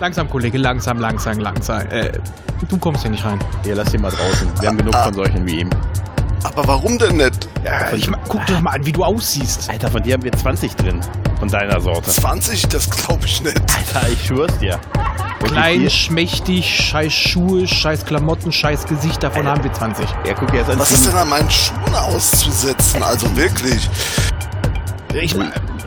Langsam, Kollege, langsam, langsam, langsam. Äh, du kommst hier nicht rein. Hier, lass ihn mal draußen. Wir haben genug von solchen wie ihm. Aber warum denn nicht? Ja, ich, guck dir doch mal an, wie du aussiehst. Alter, von dir haben wir 20 drin. Von deiner Sorte. 20? Das glaube ich nicht. Alter, ich schwör's dir. Und Klein, schmächtig, scheiß Schuhe, scheiß Klamotten, scheiß Gesicht, davon haben wir 20. Ja, guck dir jetzt an. Was ist denn an meinen Schuhen auszusetzen? Also wirklich. Ich,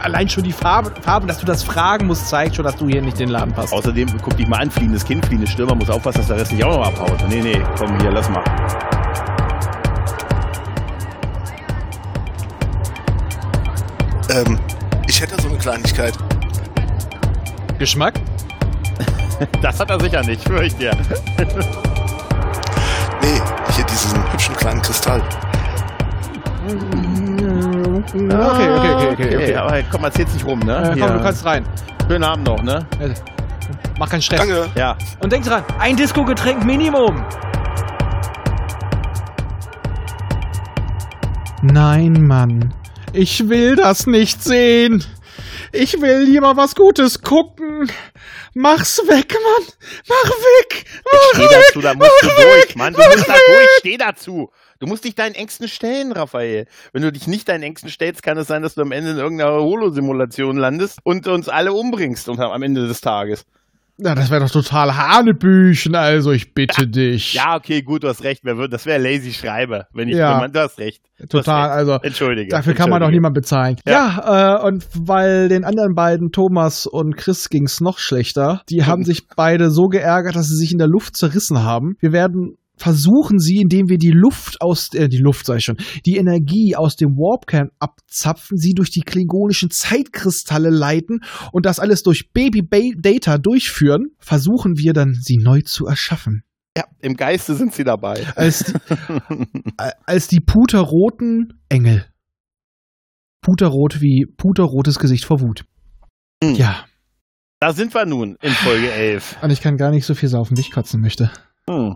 allein schon die Farbe, Farbe, dass du das fragen musst, zeigt schon, dass du hier nicht in den Laden passt. Außerdem, guck dich mal an, fliehendes Kind, fliehendes Stürmer, muss aufpassen, dass der Rest nicht auch noch abhaut. Nee, nee, komm hier, lass mal. Ähm, ich hätte so eine Kleinigkeit. Geschmack? Das hat er sicher nicht, schwör ich dir. Nee, hier diesen hübschen kleinen Kristall. Okay, okay, okay, okay. okay. aber komm, erzähl's nicht rum, ne? Äh, komm, du kannst rein. Schönen Abend noch, ne? Mach keinen Stress. Danke. Ja. Und denk dran, ein Disco-Getränk Minimum. Nein, Mann. Ich will das nicht sehen. Ich will lieber was Gutes gucken. Mach's weg, Mann. Mach weg. Mach Steh weg. dazu, da musst du mach durch, weg, Mann. Du mach musst da weg. durch, steh dazu. Du musst dich deinen Ängsten stellen, Raphael. Wenn du dich nicht deinen Ängsten stellst, kann es sein, dass du am Ende in irgendeiner Holo-Simulation landest und uns alle umbringst und am Ende des Tages. Ja, das wäre doch total Hanebüchen, also ich bitte dich. Ja, okay, gut, du hast recht. Das wäre lazy Schreibe, wenn ich, Ja. man, du hast recht. Du Total, hast recht. also Entschuldige. Dafür kann man doch Entschuldige. niemand bezahlen. Ja, äh, und weil den anderen beiden, Thomas und Chris, ging's noch schlechter. Die haben sich beide so geärgert, dass sie sich in der Luft zerrissen haben. Wir werden versuchen sie, indem wir die Luft aus, äh, die Luft sag ich schon, die Energie aus dem Warpkern abzapfen, sie durch die klingonischen Zeitkristalle leiten und das alles durch Baby ba Data durchführen, versuchen wir dann, sie neu zu erschaffen. Ja, im Geiste sind sie dabei. Als die, äh, als die puterroten Engel. Puterrot wie puterrotes Gesicht vor Wut. Hm. Ja, Da sind wir nun in Folge 11. und ich kann gar nicht so viel saufen, wie ich kotzen möchte. Hm.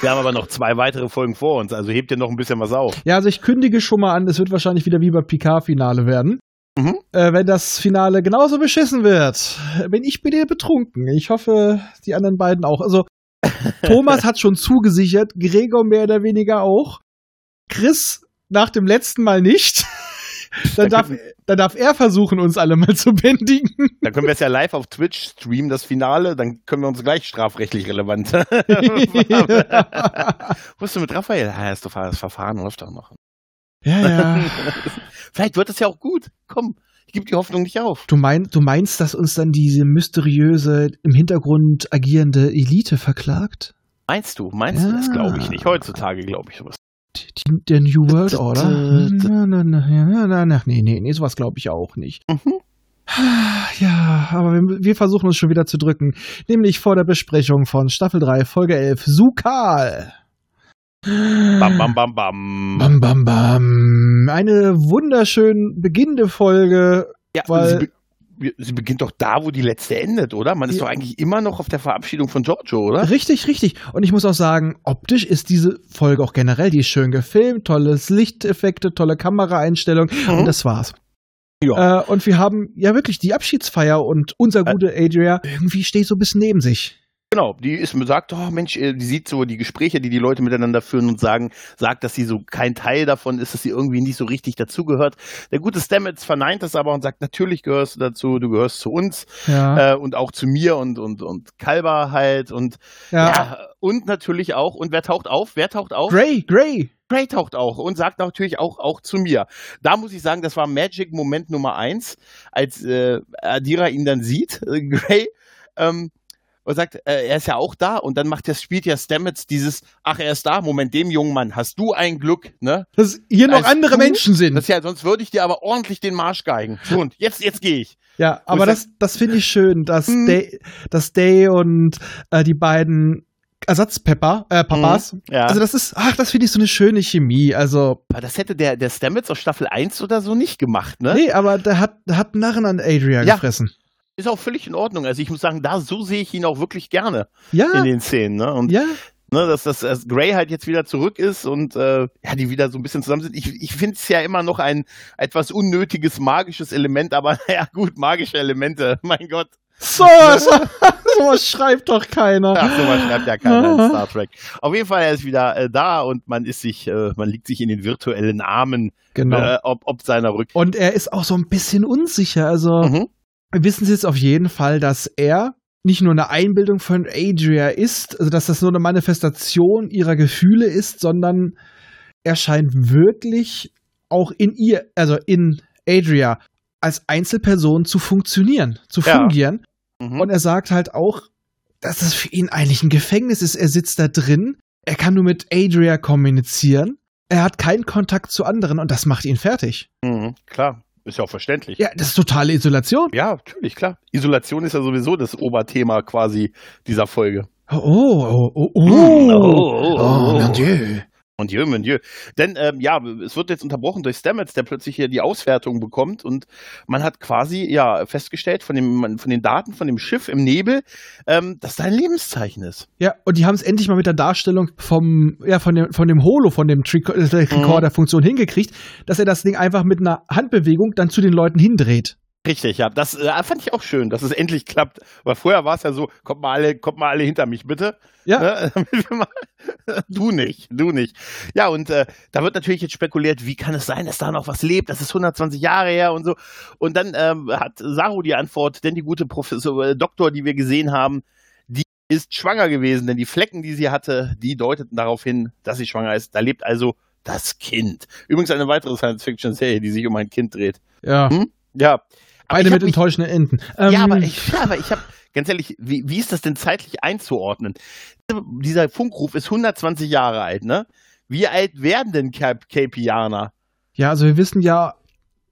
Wir haben aber noch zwei weitere Folgen vor uns, also hebt ihr noch ein bisschen was auf. Ja, also ich kündige schon mal an, es wird wahrscheinlich wieder wie beim Picard-Finale werden. Mhm. Äh, wenn das Finale genauso beschissen wird, bin ich bitte betrunken. Ich hoffe, die anderen beiden auch. Also, Thomas hat schon zugesichert, Gregor mehr oder weniger auch. Chris nach dem letzten Mal nicht. Dann darf, dann darf er versuchen, uns alle mal zu bändigen. Dann können wir es ja live auf Twitch streamen, das Finale, dann können wir uns gleich strafrechtlich relevant. Was ist denn mit Raphael? Ah, ist doch das Verfahren läuft doch noch. Ja, ja. Vielleicht wird es ja auch gut. Komm, ich gebe die Hoffnung nicht auf. Du, mein, du meinst, dass uns dann diese mysteriöse, im Hintergrund agierende Elite verklagt? Meinst du? Meinst du? Das Ja. glaube ich nicht. Heutzutage glaube ich sowas. Der New World Order? Na, na, na, na, na, na, nee, nee, nee, sowas glaube ich auch nicht. Mhm. Ja, aber wir, wir versuchen uns schon wieder zu drücken. Nämlich vor der Besprechung von Staffel 3, Folge 11, Sukal. Bam, bam, bam, bam. Bam, bam, bam. Eine wunderschön beginnende Folge. Ja, Weil- sie, be sie beginnt doch da, wo die letzte endet, oder? Man ist Ja. doch eigentlich immer noch auf der Verabschiedung von Giorgio, oder? Richtig, richtig. Und ich muss auch sagen, optisch ist diese Folge auch generell, die ist schön gefilmt, tolles Lichteffekte, tolle Kameraeinstellung Mhm. und das war's. Ja. Äh, und wir haben ja wirklich die Abschiedsfeier und unser Äh. gute Adria irgendwie steht so ein bisschen neben sich. Genau, die ist sagt, oh Mensch, äh, die sieht so die Gespräche, die die Leute miteinander führen und sagen, sagt, dass sie so kein Teil davon ist, dass sie irgendwie nicht so richtig dazugehört. Der gute Stamets verneint das aber und sagt, natürlich gehörst du dazu, du gehörst zu uns Ja. äh, und auch zu mir und und und Kalber halt und ja. ja. und natürlich auch und wer taucht auf? Wer taucht auf? Gray, Gray. Gray taucht auch und sagt natürlich auch, auch zu mir. Da muss ich sagen, das war Magic Moment Nummer eins, als äh, Adira ihn dann sieht, äh, Gray, ähm, und sagt, äh, er ist ja auch da und dann macht das spielt ja Stamets dieses, ach, er ist da, Moment, dem jungen Mann, hast du ein Glück, ne? Dass hier noch Als andere du- Menschen sind. Das ja, sonst würde ich dir aber ordentlich den Marsch geigen. So, und jetzt, jetzt gehe ich. ja, aber das, das finde ich schön, dass, Mhm. Day, dass Day und äh, die beiden Ersatzpepper, äh, Papas, Mhm, ja. also das ist, ach, das finde ich so eine schöne Chemie. Also, Aber das hätte der, der Stamets aus Staffel 1 oder so nicht gemacht, ne? nee, aber der hat, der hat Narren an Adria Ja. gefressen. Ist auch völlig in Ordnung. Also ich muss sagen, da so sehe ich ihn auch wirklich gerne Ja, in den Szenen, ne? Und ja. ne, dass, dass, dass Gray halt jetzt wieder zurück ist und äh, ja, die wieder so ein bisschen zusammen sind. Ich, ich finde es ja immer noch ein etwas unnötiges magisches Element, aber ja gut, magische Elemente, mein Gott. So, so, sowas schreibt doch keiner. Ach, sowas schreibt ja keiner in Star Trek. Auf jeden Fall, er ist wieder äh, da und man ist sich, äh, man liegt sich in den virtuellen Armen, Genau. äh, ob, ob seiner Rück. Und er ist auch so ein bisschen unsicher. Also Mhm. Wissen Sie jetzt auf jeden Fall, dass er nicht nur eine Einbildung von Adria ist, also dass das nur eine Manifestation ihrer Gefühle ist, sondern er scheint wirklich auch in ihr, also in Adria, als Einzelperson zu funktionieren, zu Ja. fungieren. Mhm. Und er sagt halt auch, dass es für ihn eigentlich ein Gefängnis ist. Er sitzt da drin, er kann nur mit Adria kommunizieren, er hat keinen Kontakt zu anderen und das macht ihn fertig. Mhm. Klar, ist ja auch verständlich. Ja, das ist totale Isolation. Ja, natürlich, klar. Isolation ist ja sowieso das Oberthema quasi dieser Folge. Oh, oh, oh, oh. Mm, oh, oh, oh. mon Dieu. Und Dieu, mon Dieu. Denn, ähm, ja, es wird jetzt unterbrochen durch Stamets, der plötzlich hier die Auswertung bekommt und man hat quasi, ja, festgestellt von, dem, von den Daten von dem Schiff im Nebel, ähm, dass da ein Lebenszeichen ist. Ja, und die haben es endlich mal mit der Darstellung vom, ja, von dem, von dem Holo, von dem Trico- äh, der Recorder-Funktion hingekriegt, dass er das Ding einfach mit einer Handbewegung dann zu den Leuten hindreht. Richtig, ja. Das äh, fand ich auch schön, dass es endlich klappt. Weil vorher war es ja so, kommt mal alle, kommt mal alle hinter mich, bitte. Ja. Ne? Du nicht, du nicht. Ja, und äh, da wird natürlich jetzt spekuliert, wie kann es sein, dass da noch was lebt? Das ist 120 Jahre her und so. Und dann ähm, hat Saru die Antwort, denn die gute Professor, äh, Doktor, die wir gesehen haben, die ist schwanger gewesen, denn die Flecken, die sie hatte, die deuteten darauf hin, dass sie schwanger ist. Da lebt also das Kind. Übrigens eine weitere Science-Fiction-Serie, die sich um ein Kind dreht. Ja. Hm? Ja. Beide mit enttäuschenden Enden. Ähm, ja, aber ich, ja, aber ich habe, ganz ehrlich, wie, wie ist das denn zeitlich einzuordnen? Dieser Funkruf ist 120 Jahre alt, ne? Wie alt werden denn Cap Capianer? ja, also wir wissen ja,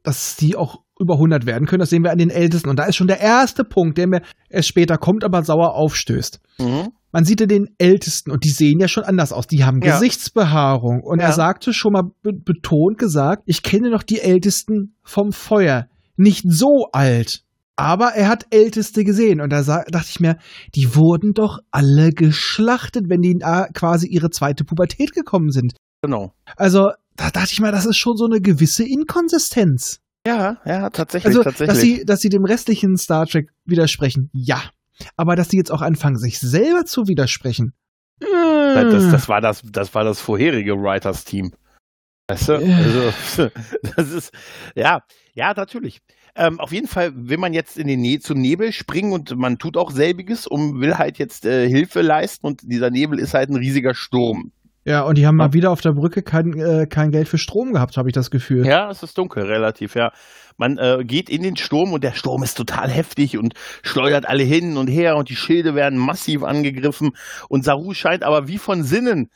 dass die auch über 100 werden können. Das sehen wir an den Ältesten. Und da ist schon der erste Punkt, der mir erst später kommt, aber sauer aufstößt. Mhm. Man sieht ja den Ältesten und die sehen ja schon anders aus. Die haben Ja. Gesichtsbehaarung. Und Ja. er sagte schon mal be betont gesagt, ich kenne noch die Ältesten vom Feuer. Nicht so alt. Aber er hat Älteste gesehen. Und da dachte ich mir, die wurden doch alle geschlachtet, wenn die äh, quasi ihre zweite Pubertät gekommen sind. Genau. Also, da dachte ich mal, das ist schon so eine gewisse Inkonsistenz. Ja, ja, tatsächlich, Also, tatsächlich. dass sie, dass sie dem restlichen Star Trek widersprechen, ja. Aber dass sie jetzt auch anfangen, sich selber zu widersprechen. das, das, war das, das war das vorherige Writers-Team. Weißt du? Ja. Also, das ist, ja, ja, natürlich. Ähm, auf jeden Fall will man jetzt in den ne zum Nebel springen und man tut auch selbiges, um will halt jetzt äh, Hilfe leisten und dieser Nebel ist halt ein riesiger Sturm. Ja, und die haben Ja. mal wieder auf der Brücke kein, äh, kein Geld für Strom gehabt, habe ich das Gefühl. Ja, es ist dunkel, relativ, ja. Man äh, geht in den Sturm und der Sturm ist total heftig und schleudert alle hin und her und die Schilde werden massiv angegriffen und Saru scheint aber wie von Sinnen,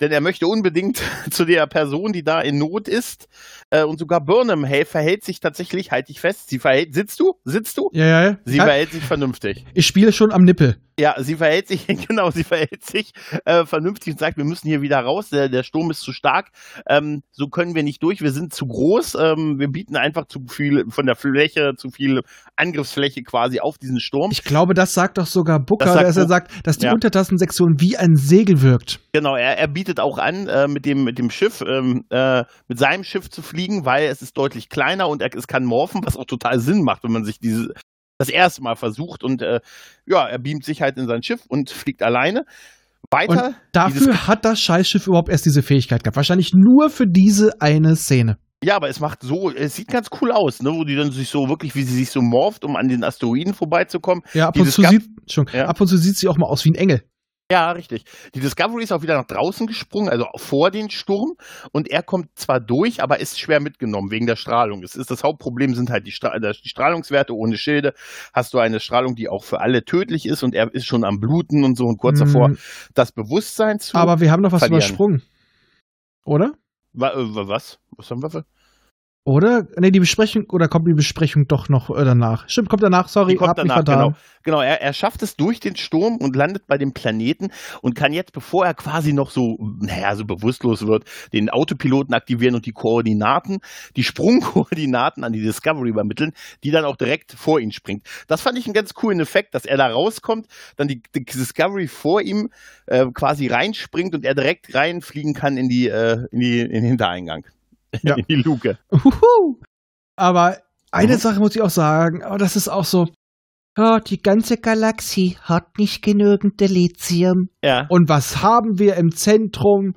denn er möchte unbedingt zu der Person, die da in Not ist äh, und sogar Burnham hey, verhält sich tatsächlich, halt dich fest, sie verhält, sitzt du? Sitzt du? Ja, ja. ja. Sie Ja, verhält sich vernünftig. ich spiele schon am Nippel. Ja, sie verhält sich, genau, sie verhält sich äh, vernünftig und sagt, wir müssen hier wieder raus, der, der Sturm ist zu stark, ähm, so können wir nicht durch, wir sind zu groß, ähm, wir bieten einfach zu viel von der Fläche, zu viel Angriffsfläche quasi auf diesen Sturm. Ich glaube, das sagt doch sogar Booker, Das sagt dass er sagt, dass die Ja. Untertassensektion wie ein Segel wirkt. Genau, er, er bietet auch an, äh, mit dem mit dem Schiff, ähm, äh, mit seinem Schiff zu fliegen, weil es ist deutlich kleiner und er, es kann morphen, was auch total Sinn macht, wenn man sich diese das erste Mal versucht und äh, ja, er beamt sich halt in sein Schiff und fliegt alleine weiter. Und dafür hat das Scheißschiff überhaupt erst diese Fähigkeit gehabt. Wahrscheinlich nur für diese eine Szene. Ja, aber es macht so, es sieht ganz cool aus, ne, wo die dann sich so wirklich, wie sie sich so morpht, um an den Asteroiden vorbeizukommen. Ja, ab und, zu sieht, Entschuldigung, Ja. ab und zu sieht sie auch mal aus wie ein Engel. Ja, richtig. Die Discovery ist auch wieder nach draußen gesprungen, also vor den Sturm, und er kommt zwar durch, aber ist schwer mitgenommen wegen der Strahlung. Es ist das Hauptproblem sind halt die, Stra die Strahlungswerte ohne Schilde. Hast du eine Strahlung, die auch für alle tödlich ist und er ist schon am Bluten und so und kurz Mm, davor das Bewusstsein zu. Aber wir haben noch was verlieren. übersprungen. Oder? Äh, wa- was? Was haben wir für? Oder? Nee, die Besprechung, oder kommt die Besprechung doch noch äh, danach? Stimmt, kommt danach, sorry, Die kommt danach, genau. Genau, er, er schafft es durch den Sturm und landet bei dem Planeten und kann jetzt, bevor er quasi noch so, naja, so bewusstlos wird, den Autopiloten aktivieren und die Koordinaten, die Sprungkoordinaten an die Discovery übermitteln, die dann auch direkt vor ihn springt. Das fand ich einen ganz coolen Effekt, dass er da rauskommt, dann die, die Discovery vor ihm äh, quasi reinspringt und er direkt reinfliegen kann in die, äh, in die, in den Hintereingang. Ja. in die Luke. Uhuhu. Aber eine Mhm. Sache muss ich auch sagen, aber das ist auch so. ja, die ganze Galaxie hat nicht genügend Delizium. Ja. Und was haben wir im Zentrum?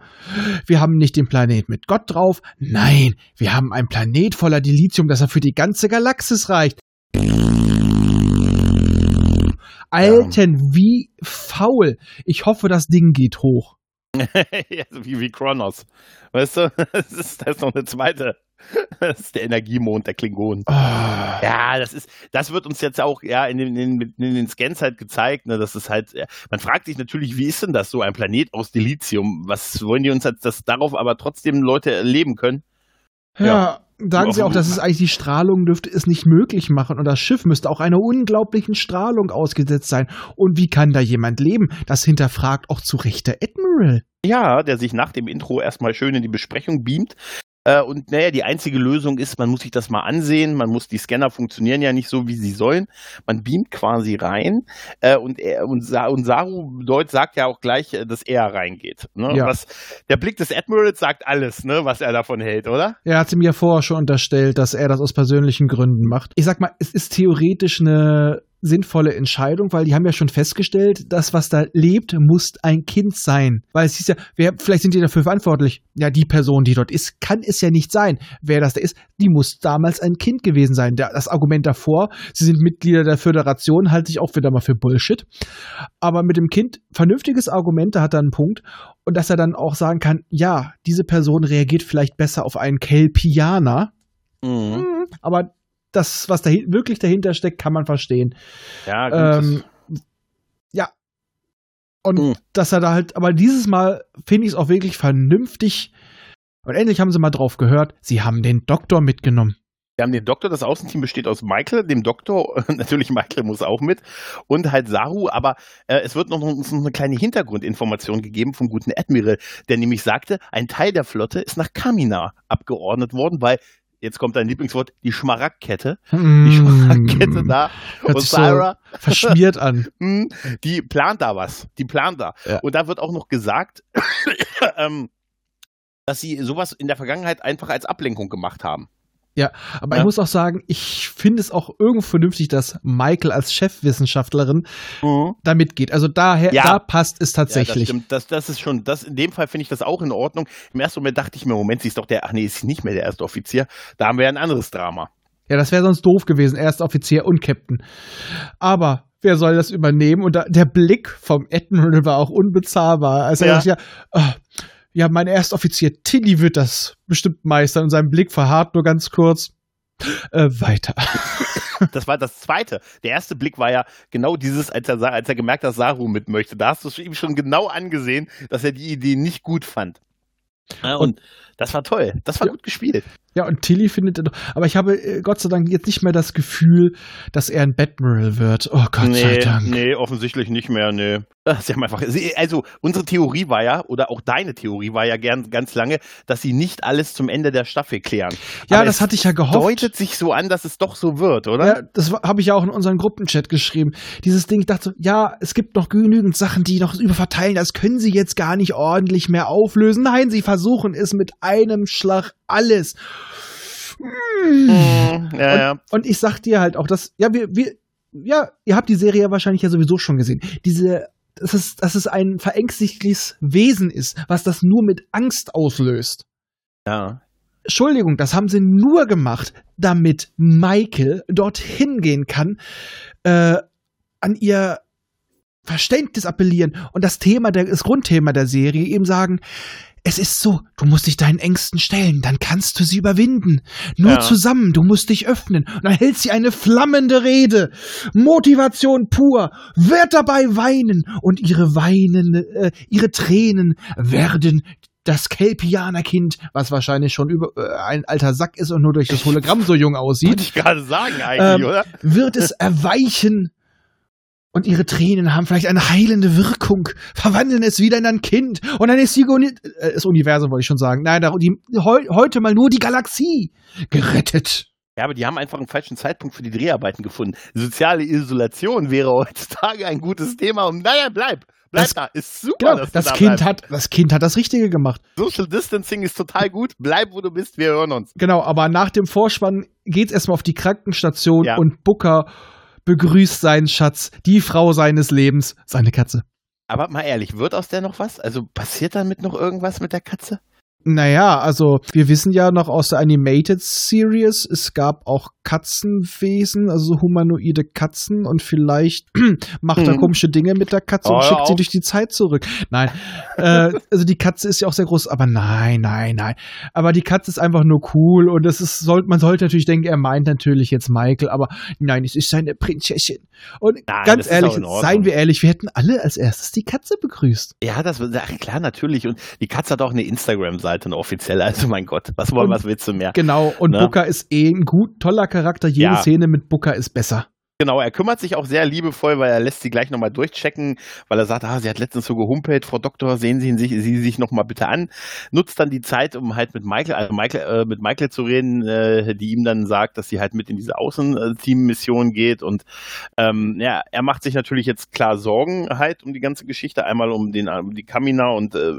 Wir haben nicht den Planet mit Gott drauf. Nein, wir haben einen Planet voller Dilithium, das er für die ganze Galaxis reicht. Alten, wie faul. Ich hoffe, das Ding geht hoch. ja, so wie, wie Kronos. Weißt du, das ist, das ist noch eine zweite. Das ist der Energiemond der Klingonen. Ah. Ja, das ist, das wird uns jetzt auch ja in den, in, in den Scans halt gezeigt, ne, dass es halt, ja, man fragt sich natürlich, wie ist denn das so ein Planet aus Dilithium? Was wollen die uns als das darauf aber trotzdem Leute erleben können? Ja, Ja. Sagen sie auch, dass es eigentlich die Strahlung dürfte es nicht möglich machen und das Schiff müsste auch einer unglaublichen Strahlung ausgesetzt sein. Und wie kann da jemand leben? Das hinterfragt auch zu Recht der Admiral. Ja, der sich nach dem Intro erstmal schön in die Besprechung beamt. Äh, und naja, die einzige Lösung ist, man muss sich das mal ansehen, man muss, die Scanner funktionieren ja nicht so, wie sie sollen. Man beamt quasi rein äh, und, er, und, und Saru Deut sagt ja auch gleich, äh, dass er reingeht. Ne? Ja. Was, der Blick des Admirals sagt alles, ne, was er davon hält, oder? Er hat sie mir vorher schon unterstellt, dass er das aus persönlichen Gründen macht. Ich sag mal, es ist theoretisch eine sinnvolle Entscheidung, weil die haben ja schon festgestellt, das, was da lebt, muss ein Kind sein. Weil es hieß ja, wer, vielleicht sind die dafür verantwortlich. Ja, die Person, die dort ist, kann es ja nicht sein. Wer das da ist, die muss damals ein Kind gewesen sein. Das Argument davor, sie sind Mitglieder der Föderation, halte ich auch wieder mal für Bullshit. Aber mit dem Kind, vernünftiges Argument, da hat er einen Punkt. Und dass er dann auch sagen kann, ja, diese Person reagiert vielleicht besser auf einen Kelpianer. Mhm. Aber das, was dahin, wirklich dahinter steckt, kann man verstehen. Ja, gut. Ähm, ja. Und Mhm. dass er da halt, aber dieses Mal finde ich es auch wirklich vernünftig. Und endlich haben sie mal drauf gehört, sie haben den Doktor mitgenommen. Wir haben den Doktor, das Außenteam besteht aus Michael, dem Doktor, natürlich Michael muss auch mit, und halt Saru, aber äh, es wird noch, uns noch eine kleine Hintergrundinformation gegeben vom guten Admiral, der nämlich sagte, ein Teil der Flotte ist nach Kamina abgeordnet worden, weil, jetzt kommt dein Lieblingswort, die Schmaragdkette, die Schmaragdkette da, Mm. Hört und sich so Sarah, verschmiert an. hm, die plant da was, die plant da. Ja. Und da wird auch noch gesagt, ähm, dass sie sowas in der Vergangenheit einfach als Ablenkung gemacht haben. Aber Ja. ich muss auch sagen, ich finde es auch irgendwo vernünftig, dass Michael als Chefwissenschaftlerin da mitgeht. Also daher, Ja. da passt es Ja, das tatsächlich. stimmt. Das, das ist schon, das, in dem Fall finde ich das auch in Ordnung. Im ersten Moment dachte ich mir, Moment, sie ist doch der, ach nee, ist nicht mehr der erste Offizier. Da haben wir ja ein anderes Drama. Ja, das wäre sonst doof gewesen, erster Offizier und Captain. Aber wer soll das übernehmen? Und da, der Blick vom Admiral war auch unbezahlbar. Also Ja. ja, ja, ah, ja, mein Erstoffizier Tilly wird das bestimmt meistern und sein Blick verharrt nur ganz kurz. Äh, weiter. Das war das zweite. Der erste Blick war ja genau dieses, als er, als er gemerkt hat, dass Saru mit möchte. Da hast du ihm schon genau angesehen, dass er die Idee nicht gut fand. Ja, und das war toll. Das war Ja. gut gespielt. Ja, und Tilly findet er doch. Aber ich habe äh, Gott sei Dank jetzt nicht mehr das Gefühl, dass er ein Batmiral wird. Oh Gott sei nee, Dank. nee, offensichtlich nicht mehr, nee. Sie haben einfach, also unsere Theorie war ja, oder auch deine Theorie war ja gern, ganz lange, dass sie nicht alles zum Ende der Staffel klären. Ja, Aber das hatte ich ja gehofft. Deutet sich so an, dass es doch so wird, oder? Ja, das habe ich ja auch in unseren Gruppenchat geschrieben. Dieses Ding, ich dachte so, ja, es gibt noch genügend Sachen, die noch überverteilen, das können sie jetzt gar nicht ordentlich mehr auflösen. Nein, sie versuchen es mit einem Schlag alles. Mhm, ja, ja. Und ich sag dir halt auch, dass, ja, wir, wir, ja, ihr habt die Serie ja wahrscheinlich ja sowieso schon gesehen. Diese, dass es, dass es ein verängstigtes Wesen ist, was das nur mit Angst auslöst. ja. Entschuldigung, das haben sie nur gemacht, damit Michael dorthin gehen kann, äh, an ihr Verständnis appellieren und das Thema, der, das Grundthema der Serie eben sagen, es ist so, du musst dich deinen Ängsten stellen, dann kannst du sie überwinden. Nur Ja. zusammen, du musst dich öffnen. Und dann hält sie eine flammende Rede. Motivation pur, wird dabei weinen. Und ihre Weinen, äh, ihre Tränen werden das Kelpianerkind, was wahrscheinlich schon über äh, ein alter Sack ist und nur durch das Hologramm so jung aussieht, Wollte ich gerade sagen eigentlich, Ähm, oder? wird es erweichen. Und ihre Tränen haben vielleicht eine heilende Wirkung, verwandeln es wieder in ein Kind. Und dann ist die, Uni- äh, das Universum, wollte ich schon sagen. Nein, die, heu, heute mal nur die Galaxie gerettet. Ja, aber die haben einfach einen falschen Zeitpunkt für die Dreharbeiten gefunden. Soziale Isolation wäre heutzutage ein gutes Thema. Und naja, bleib. Bleib Das- da. Ist super, Genau, dass das da Kind bleibst. hat, das Kind hat das Richtige gemacht. Social Distancing ist total gut. Bleib, wo du bist. Wir hören uns. Genau, aber nach dem Vorspann geht's erstmal auf die Krankenstation Ja. und Booker begrüßt seinen Schatz, die Frau seines Lebens, seine Katze. Aber mal ehrlich, wird aus der noch was? Also passiert damit noch irgendwas mit der Katze? Naja, also wir wissen ja noch aus der Animated Series, es gab auch Katzenwesen, also humanoide Katzen und vielleicht macht er Mhm. komische Dinge mit der Katze Oh, und schickt sie durch die Zeit zurück. Nein, äh, also die Katze ist ja auch sehr groß, aber nein, nein, nein. Aber die Katze ist einfach nur cool und es ist, soll, man sollte natürlich denken, er meint natürlich jetzt Michael, aber nein, es ist seine Prinzessin. Und Nein, ganz das ehrlich, seien wir ehrlich, wir hätten alle als erstes die Katze begrüßt. Ja, das ach, klar, natürlich. Und die Katze hat auch eine Instagram-Seite, eine offizielle. Also mein Gott, was wollen, was willst du mehr? Genau, und Ne? Booker ist eh ein gut, toller Charakter. Jede Ja. Szene mit Booker ist besser. Genau, er kümmert sich auch sehr liebevoll, weil er lässt sie gleich nochmal durchchecken, weil er sagt, ah, sie hat letztens so gehumpelt, Frau Doktor, sehen Sie ihn sich, sie sich nochmal bitte an. Nutzt dann die Zeit, um halt mit Michael, also Michael, äh, mit Michael zu reden, äh, die ihm dann sagt, dass sie halt mit in diese Außenteam-Mission geht und ähm, ja, er macht sich natürlich jetzt klar Sorgen halt um die ganze Geschichte, einmal um den, um die Kamina und äh,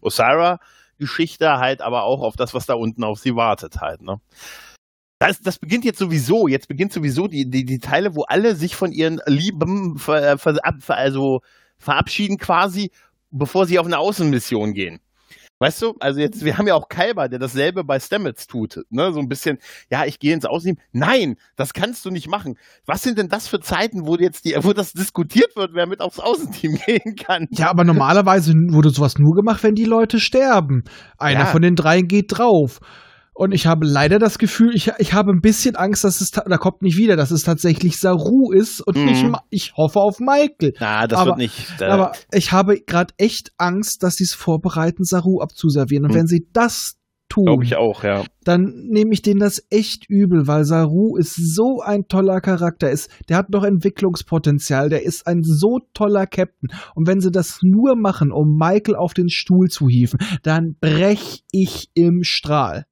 Osira Geschichte halt, aber auch auf das, was da unten auf sie wartet halt, ne? Das, das beginnt jetzt sowieso, jetzt beginnt sowieso die, die, die Teile, wo alle sich von ihren Lieben ver, ver, also verabschieden quasi, bevor sie auf eine Außenmission gehen. Weißt du, also jetzt, wir haben ja auch Kalber, der dasselbe bei Stamets tut, ne, so ein bisschen, ja, ich gehe ins Außenteam. Nein, das kannst du nicht machen. Was sind denn das für Zeiten, wo jetzt die, wo das diskutiert wird, wer mit aufs Außenteam gehen kann? Ja, aber normalerweise wurde sowas nur gemacht, wenn die Leute sterben. Einer Ja. von den dreien geht drauf. Und ich habe leider das Gefühl, ich, ich habe ein bisschen Angst, dass es, da kommt nicht wieder, dass es tatsächlich Saru ist und Mhm. nicht, ich hoffe auf Michael. Na, das Aber- wird nicht. Äh, Aber ich habe gerade echt Angst, dass sie es vorbereiten, Saru abzuservieren. Und Mhm. wenn sie das tun, glaube ich auch, ja. dann nehme ich denen das echt übel, weil Saru ist so ein toller Charakter, ist, der hat noch Entwicklungspotenzial, der ist ein so toller Captain. Und wenn sie das nur machen, um Michael auf den Stuhl zu hieven, dann brech ich im Strahl.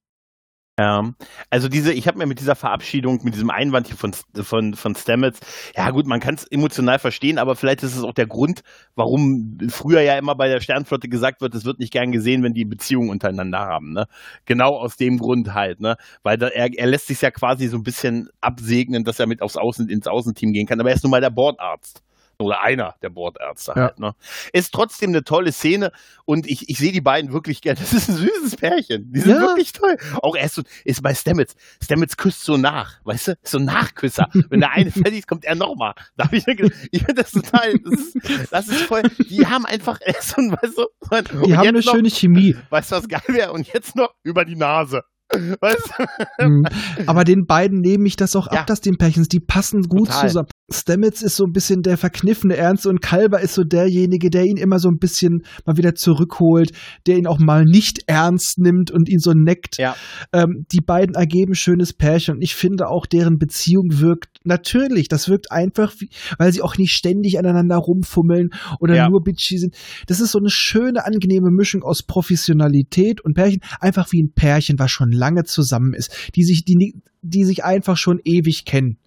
Ja, also diese, ich habe mir mit dieser Verabschiedung, mit diesem Einwand hier von, von, von Stamets, ja gut, man kann es emotional verstehen, aber vielleicht ist es auch der Grund, warum früher ja immer bei der Sternflotte gesagt wird, es wird nicht gern gesehen, wenn die Beziehungen untereinander haben, ne? Genau aus dem Grund halt, ne? Weil da, er, er lässt sich ja quasi so ein bisschen absegnen, dass er mit aufs Außen, ins Außenteam gehen kann, aber er ist nun mal der Bordarzt. Oder einer der Bordärzte Ja. halt, ne? Ist trotzdem eine tolle Szene und ich, ich sehe die beiden wirklich gerne. Das ist ein süßes Pärchen. Die sind Ja. wirklich toll. Auch er ist, so, ist bei Stamets. Stamets küsst so nach, weißt du? So ein Nachküsser. Wenn der eine fertig ist, kommt er nochmal. Da habe ich ich finde das total, das ist, das ist voll, die haben einfach so weißt du, Die und haben eine noch, schöne Chemie. weißt du, was geil wäre? Und jetzt noch über die Nase. Weißt du? Mhm. Aber den beiden nehme ich das auch Ja. ab, dass den Pärchens, die passen gut Total. zusammen. Stamets ist so ein bisschen der verkniffene Ernst und Kalber ist so derjenige, der ihn immer so ein bisschen mal wieder zurückholt, der ihn auch mal nicht ernst nimmt und ihn so neckt. Ja. Ähm, die beiden ergeben schönes Pärchen und ich finde auch deren Beziehung wirkt natürlich, das wirkt einfach, wie, weil sie auch nicht ständig aneinander rumfummeln oder Ja. nur bitchy sind. Das ist so eine schöne, angenehme Mischung aus Professionalität und Pärchen, einfach wie ein Pärchen, was schon lange zusammen ist, die sich, die, die sich einfach schon ewig kennen.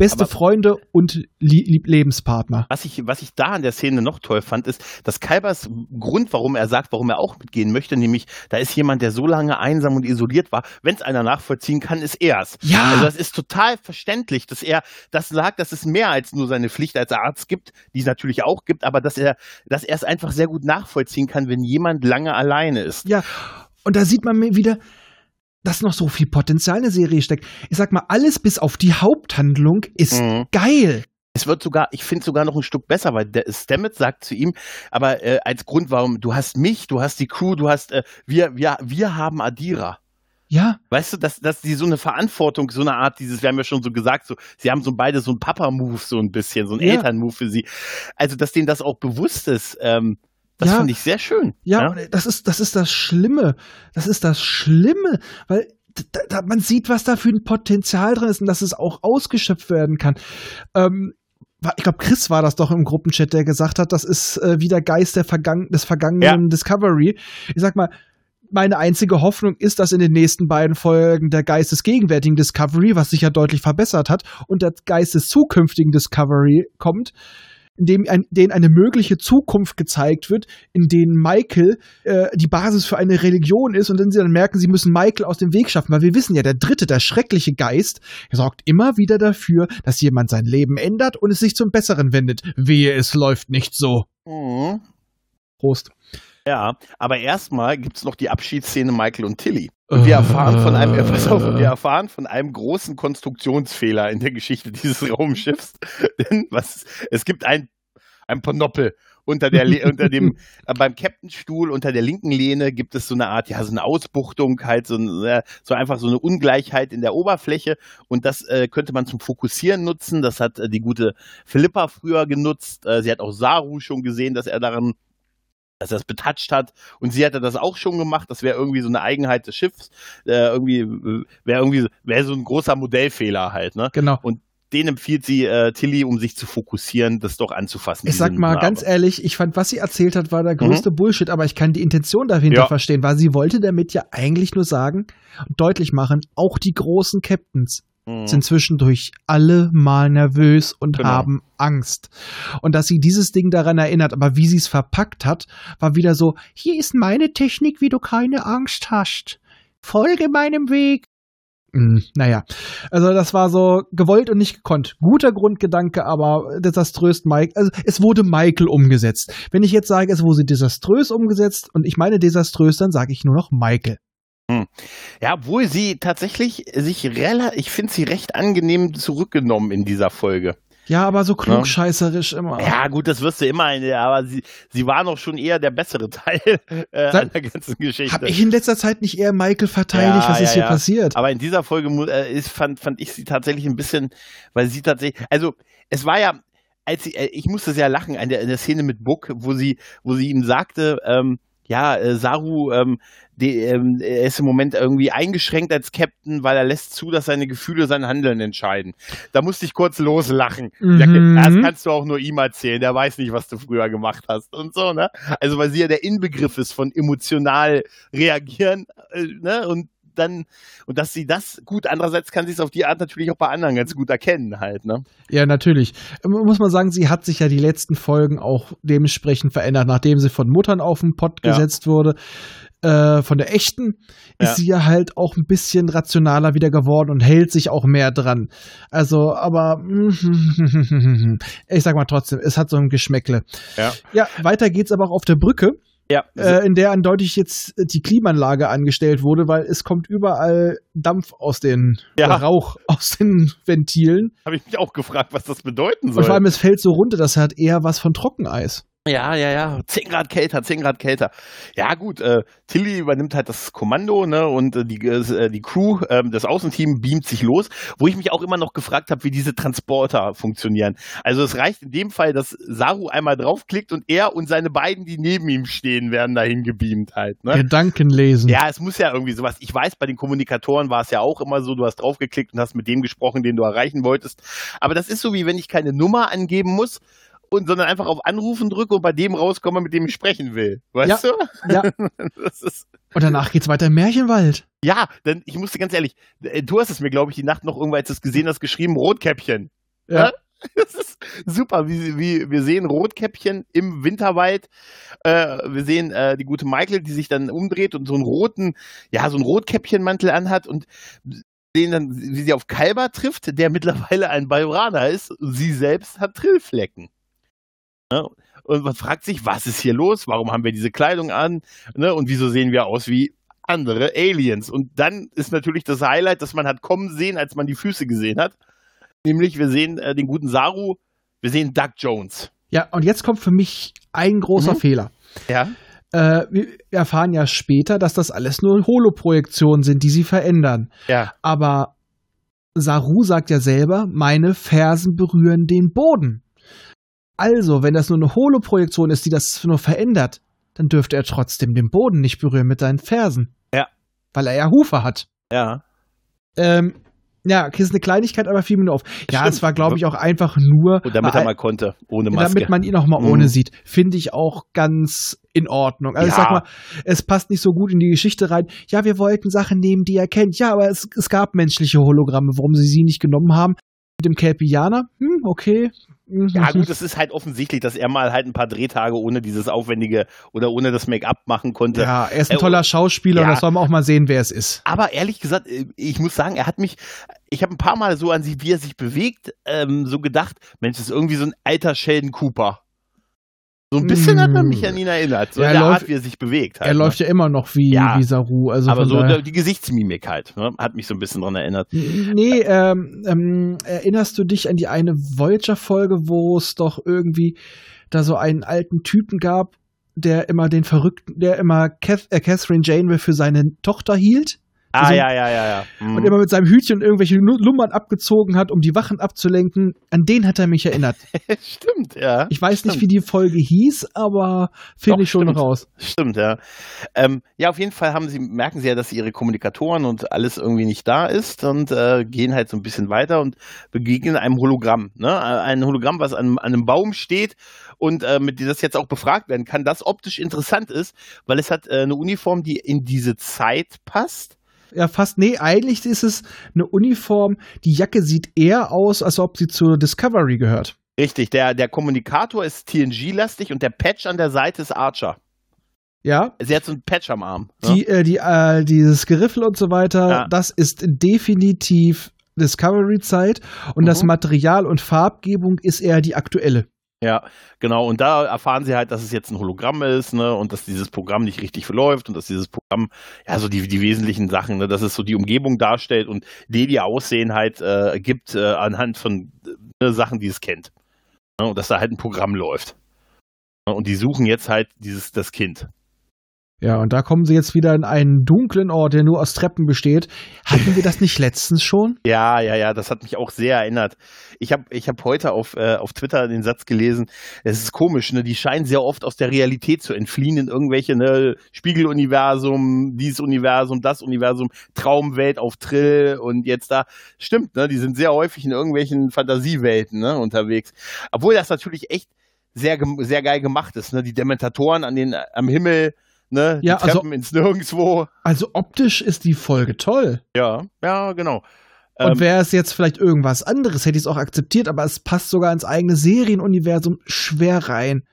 Beste Aber- Freunde und Lie Lebenspartner. Was ich, was ich da an der Szene noch toll fand, ist, dass Kalbers Grund, warum er sagt, warum er auch mitgehen möchte, nämlich, da ist jemand, der so lange einsam und isoliert war. Wenn es einer nachvollziehen kann, ist er es. Ja. Also das ist total verständlich, dass er das sagt, dass es mehr als nur seine Pflicht als Arzt gibt, die es natürlich auch gibt, aber dass er, dass er es einfach sehr gut nachvollziehen kann, wenn jemand lange alleine ist. Ja, und da sieht man mir wieder, dass noch so viel Potenzial in der Serie steckt. Ich sag mal, alles bis auf die Haupthandlung ist Mhm. geil. Es wird sogar, ich finde sogar noch ein Stück besser, weil der Stamets sagt zu ihm, aber äh, als Grund, warum du hast mich, du hast die Crew, du hast, äh, wir, wir, wir haben Adira. Ja, Weißt du, dass, dass die so eine Verantwortung, so eine Art, dieses, wir haben ja schon so gesagt, so, sie haben so beide so ein Papa-Move, so ein bisschen, so ein Ja. Eltern-Move für sie. Also, dass denen das auch bewusst ist, ähm, das Ja. finde ich sehr schön. ja, und das ist, das ist das Schlimme. Das ist das Schlimme, weil da, da, man sieht, was da für ein Potenzial drin ist und dass es auch ausgeschöpft werden kann. Ähm, ich glaube, Chris war das doch im Gruppenchat, der gesagt hat, das ist äh, wie der Geist der Vergangen des vergangenen Discovery. Ich sag mal, meine einzige Hoffnung ist, dass in den nächsten beiden Folgen der Geist des gegenwärtigen Discovery, was sich ja deutlich verbessert hat, und der Geist des zukünftigen Discovery kommt. In dem ein, denen eine mögliche Zukunft gezeigt wird, in denen Michael äh, die Basis für eine Religion ist und dann sie dann merken, sie müssen Michael aus dem Weg schaffen, weil wir wissen ja, der dritte, der schreckliche Geist, er sorgt immer wieder dafür, dass jemand sein Leben ändert und es sich zum Besseren wendet. Wehe, es läuft nicht so. Mhm. Prost. Ja, aber erstmal gibt's noch die Abschiedsszene Michael und Tilly. Und wir erfahren von einem, äh, pass auf, wir erfahren von einem großen Konstruktionsfehler in der Geschichte dieses Raumschiffs. Denn was, es gibt ein, ein Panopel. Unter der, unter dem, äh, beim Captainstuhl, unter der linken Lehne gibt es so eine Art, ja, so eine Ausbuchtung, halt so, ein, äh, so einfach so eine Ungleichheit in der Oberfläche. Und das äh, könnte man zum Fokussieren nutzen. Das hat äh, die gute Philippa früher genutzt. Äh, sie hat auch Saru schon gesehen, dass er daran dass er es betatscht hat. Und sie hatte das auch schon gemacht. Das wäre irgendwie so eine Eigenheit des Schiffs. Äh, irgendwie äh, wäre irgendwie wäre so ein großer Modellfehler halt. Ne? Genau. Den empfiehlt sie äh, Tilly, um sich zu fokussieren, das doch anzufassen. Ich sag mal ganz ehrlich, ich fand, was sie erzählt hat, war der größte Bullshit, aber ich kann die Intention dahinter Ja. verstehen, weil sie wollte damit ja eigentlich nur sagen und deutlich machen, auch die großen Captains Mhm. sind zwischendurch alle mal nervös und Genau. haben Angst. Und dass sie dieses Ding daran erinnert, aber wie sie es verpackt hat, war wieder so, hier ist meine Technik, wie du keine Angst hast. Folge meinem Weg. Hm, naja, also das war so gewollt und nicht gekonnt. Guter Grundgedanke, aber desaströs Mike. Also es wurde Michael umgesetzt. Wenn ich jetzt sage, es wurde desaströs umgesetzt und ich meine desaströs, dann sage ich nur noch Michael. Ja, obwohl sie tatsächlich sich relativ, ich finde sie recht angenehm zurückgenommen in dieser Folge. Ja, aber so klugscheißerisch immer. Ja, gut, das wirst du immer, aber sie, sie war noch schon eher der bessere Teil äh, Sag- an der ganzen Geschichte. Hab ich in letzter Zeit nicht eher Michael verteidigt? Ja, Was ist ja, hier ja. passiert? Aber in dieser Folge äh, ist, fand, fand ich sie tatsächlich ein bisschen, weil sie tatsächlich, also es war ja, als sie, äh, ich musste sehr lachen an der, in der Szene mit Book, wo sie, wo sie ihm sagte, ähm, ja, äh, Saru, ähm, die, ähm, er ist im Moment irgendwie eingeschränkt als Captain, weil er lässt zu, dass seine Gefühle sein Handeln entscheiden. Da musste ich kurz loslachen. Mhm. Das kannst du auch nur ihm erzählen, der weiß nicht, was du früher gemacht hast und so, ne? Also weil sie ja der Inbegriff ist von emotional reagieren, äh, ne? Und dann, und dass sie das gut, andererseits kann sie es auf die Art natürlich auch bei anderen ganz gut erkennen halt, ne? Ja, natürlich. Ähm, Muss man sagen, sie hat sich ja die letzten Folgen auch dementsprechend verändert. Nachdem sie von Muttern auf den Pott Ja. gesetzt wurde, äh, von der echten, ist Ja. sie ja halt auch ein bisschen rationaler wieder geworden und hält sich auch mehr dran. Also, aber ich sag mal trotzdem, es hat so ein Geschmäckle. Ja. Ja, weiter geht's aber auch auf der Brücke. Ja. äh, in der eindeutig jetzt die Klimaanlage angestellt wurde, weil es kommt überall Dampf aus den Ja. Rauch aus den Ventilen. Habe ich mich auch gefragt, was das bedeuten Und vor soll. allem, es fällt so runter, das hat eher was von Trockeneis. Ja, ja, ja. 10 Grad kälter, 10 Grad kälter. Ja, gut, äh, Tilly übernimmt halt das Kommando, ne, und äh, die, äh, die Crew, ähm, das Außenteam beamt sich los, wo ich mich auch immer noch gefragt habe, wie diese Transporter funktionieren. Also es reicht in dem Fall, dass Saru einmal draufklickt und er und seine beiden, die neben ihm stehen, werden dahin gebeamt halt, ne? Gedanken lesen. Ja, es muss ja irgendwie sowas. Ich weiß, bei den Kommunikatoren war es ja auch immer so, du hast draufgeklickt und hast mit dem gesprochen, den du erreichen wolltest. Aber das ist so, wie wenn ich keine Nummer angeben muss, und, sondern einfach auf Anrufen drücke und bei dem rauskomme, mit dem ich sprechen will. Weißt du? Ja. Das ist, Und danach geht's weiter im Märchenwald. ja, denn ich musste ganz ehrlich, äh, du hast es mir, glaube ich, die Nacht noch irgendwo, als du es gesehen hast, geschrieben, Rotkäppchen. Ja. Das ist super, wie, wie wir sehen Rotkäppchen im Winterwald. Äh, wir sehen äh, die gute Michael, die sich dann umdreht und so einen roten, ja, so einen Rotkäppchenmantel anhat und sehen dann, wie sie auf Kalber trifft, der mittlerweile ein Bajoraner ist. Sie selbst hat Trillflecken. Ja, und man fragt sich, was ist hier los? Warum haben wir diese Kleidung an? Ne? Und wieso sehen wir aus wie andere Aliens? Und dann ist natürlich das Highlight, dass man hat kommen sehen, als man die Füße gesehen hat. Nämlich, wir sehen äh, den guten Saru, wir sehen Doug Jones. Ja, und jetzt kommt für mich ein großer Mhm. Fehler. Ja. Äh, wir erfahren ja später, dass das alles nur Holoprojektionen sind, die sie verändern. Ja. Aber Saru sagt ja selber, meine Fersen berühren den Boden. Also, wenn das nur eine Holoprojektion ist, die das nur verändert, dann dürfte er trotzdem den Boden nicht berühren mit seinen Fersen. Ja. Weil er ja Hufe hat. Ja. Ähm, ja, okay, ist eine Kleinigkeit, aber fiel mir nur auf. ja, stimmt. es war, glaube ich, auch einfach nur, Und damit er mal konnte, ohne Maske. damit man ihn auch mal Mhm. ohne sieht. Finde ich auch ganz in Ordnung. Also ich Ja. sag mal, es passt nicht so gut in die Geschichte rein. Ja, wir wollten Sachen nehmen, die er kennt. Ja, aber es, es gab menschliche Hologramme. Warum sie sie nicht genommen haben? Mit dem Kelpianer? Hm, okay. Ja, gut, es ist halt offensichtlich, dass er mal halt ein paar Drehtage ohne dieses aufwendige oder ohne das Make-up machen konnte. Ja, er ist ein toller Schauspieler ja. und das soll man auch mal sehen, wer es ist. Aber ehrlich gesagt, äh, ich muss sagen, er hat mich, ich habe ein paar Mal so an sich, wie er sich bewegt, ähm, so gedacht, Mensch, das ist irgendwie so ein alter Sheldon Cooper. So ein bisschen mm. hat er mich an ihn erinnert, so ja, der läuft, Art, wie er sich bewegt. Halt, er ne? läuft ja immer noch wie, ja, wie Saru. Also aber so daher. die Gesichtsmimik halt, ne? hat mich so ein bisschen dran erinnert. Nee, ähm, ähm, erinnerst du dich an die eine Voyager-Folge, wo es doch irgendwie da so einen alten Typen gab, der immer den Verrückten, der immer Kath, äh, Catherine Janeway für seine Tochter hielt? Ah, also, ja, ja, ja, ja. Mhm. Und immer mit seinem Hütchen irgendwelche Lummern abgezogen hat, um die Wachen abzulenken. An den hat er mich erinnert. stimmt, ja. Ich weiß stimmt. nicht, wie die Folge hieß, aber finde ich schon stimmt. raus. Stimmt, ja. Ähm, ja, auf jeden Fall haben sie, merken sie ja, dass ihre Kommunikatoren und alles irgendwie nicht da ist und äh, gehen halt so ein bisschen weiter und begegnen einem Hologramm. Ne? Ein Hologramm, was an, an einem Baum steht und äh, mit das jetzt auch befragt werden kann, das optisch interessant ist, weil es hat äh, eine Uniform, die in diese Zeit passt ja fast, nee, eigentlich ist es eine Uniform. Die Jacke sieht eher aus, als ob sie zur Discovery gehört. Richtig, der, der Kommunikator ist TNG-lastig und der Patch an der Seite ist Archer. Ja. Sie hat so einen Patch am Arm. Ne? Die, äh, die, äh, dieses Geriffel und so weiter, ja. das ist definitiv Discovery-Zeit und mhm. das Material und Farbgebung ist eher die aktuelle. Ja, genau. Und da erfahren sie halt, dass es jetzt ein Hologramm ist, ne, und dass dieses Programm nicht richtig verläuft und dass dieses Programm, ja, so die, die wesentlichen Sachen, ne, dass es so die Umgebung darstellt und die die Aussehen halt äh, gibt äh, anhand von äh, Sachen, die es kennt. Ne, und dass da halt ein Programm läuft. Und die suchen jetzt halt dieses, das Kind. Ja, und da kommen sie jetzt wieder in einen dunklen Ort, der nur aus Treppen besteht. Hatten wir das nicht letztens schon? Ja, ja, ja, das hat mich auch sehr erinnert. Ich habe ich hab heute auf, äh, auf Twitter den Satz gelesen, es ist komisch, ne? die scheinen sehr oft aus der Realität zu entfliehen in irgendwelche ne? Spiegeluniversum, dieses Universum, das Universum, Traumwelt auf Trill und jetzt da. Stimmt, ne? die sind sehr häufig in irgendwelchen Fantasiewelten ne? unterwegs. Obwohl das natürlich echt sehr, sehr geil gemacht ist. Ne? Die Dementatoren an den, am Himmel, ne? Ja, die Treppen also, ins Nirgendwo. Also optisch ist die Folge toll. Ja, ja, genau. Und ähm, wäre es jetzt vielleicht irgendwas anderes, hätte ich es auch akzeptiert, aber es passt sogar ins eigene Serienuniversum schwer rein.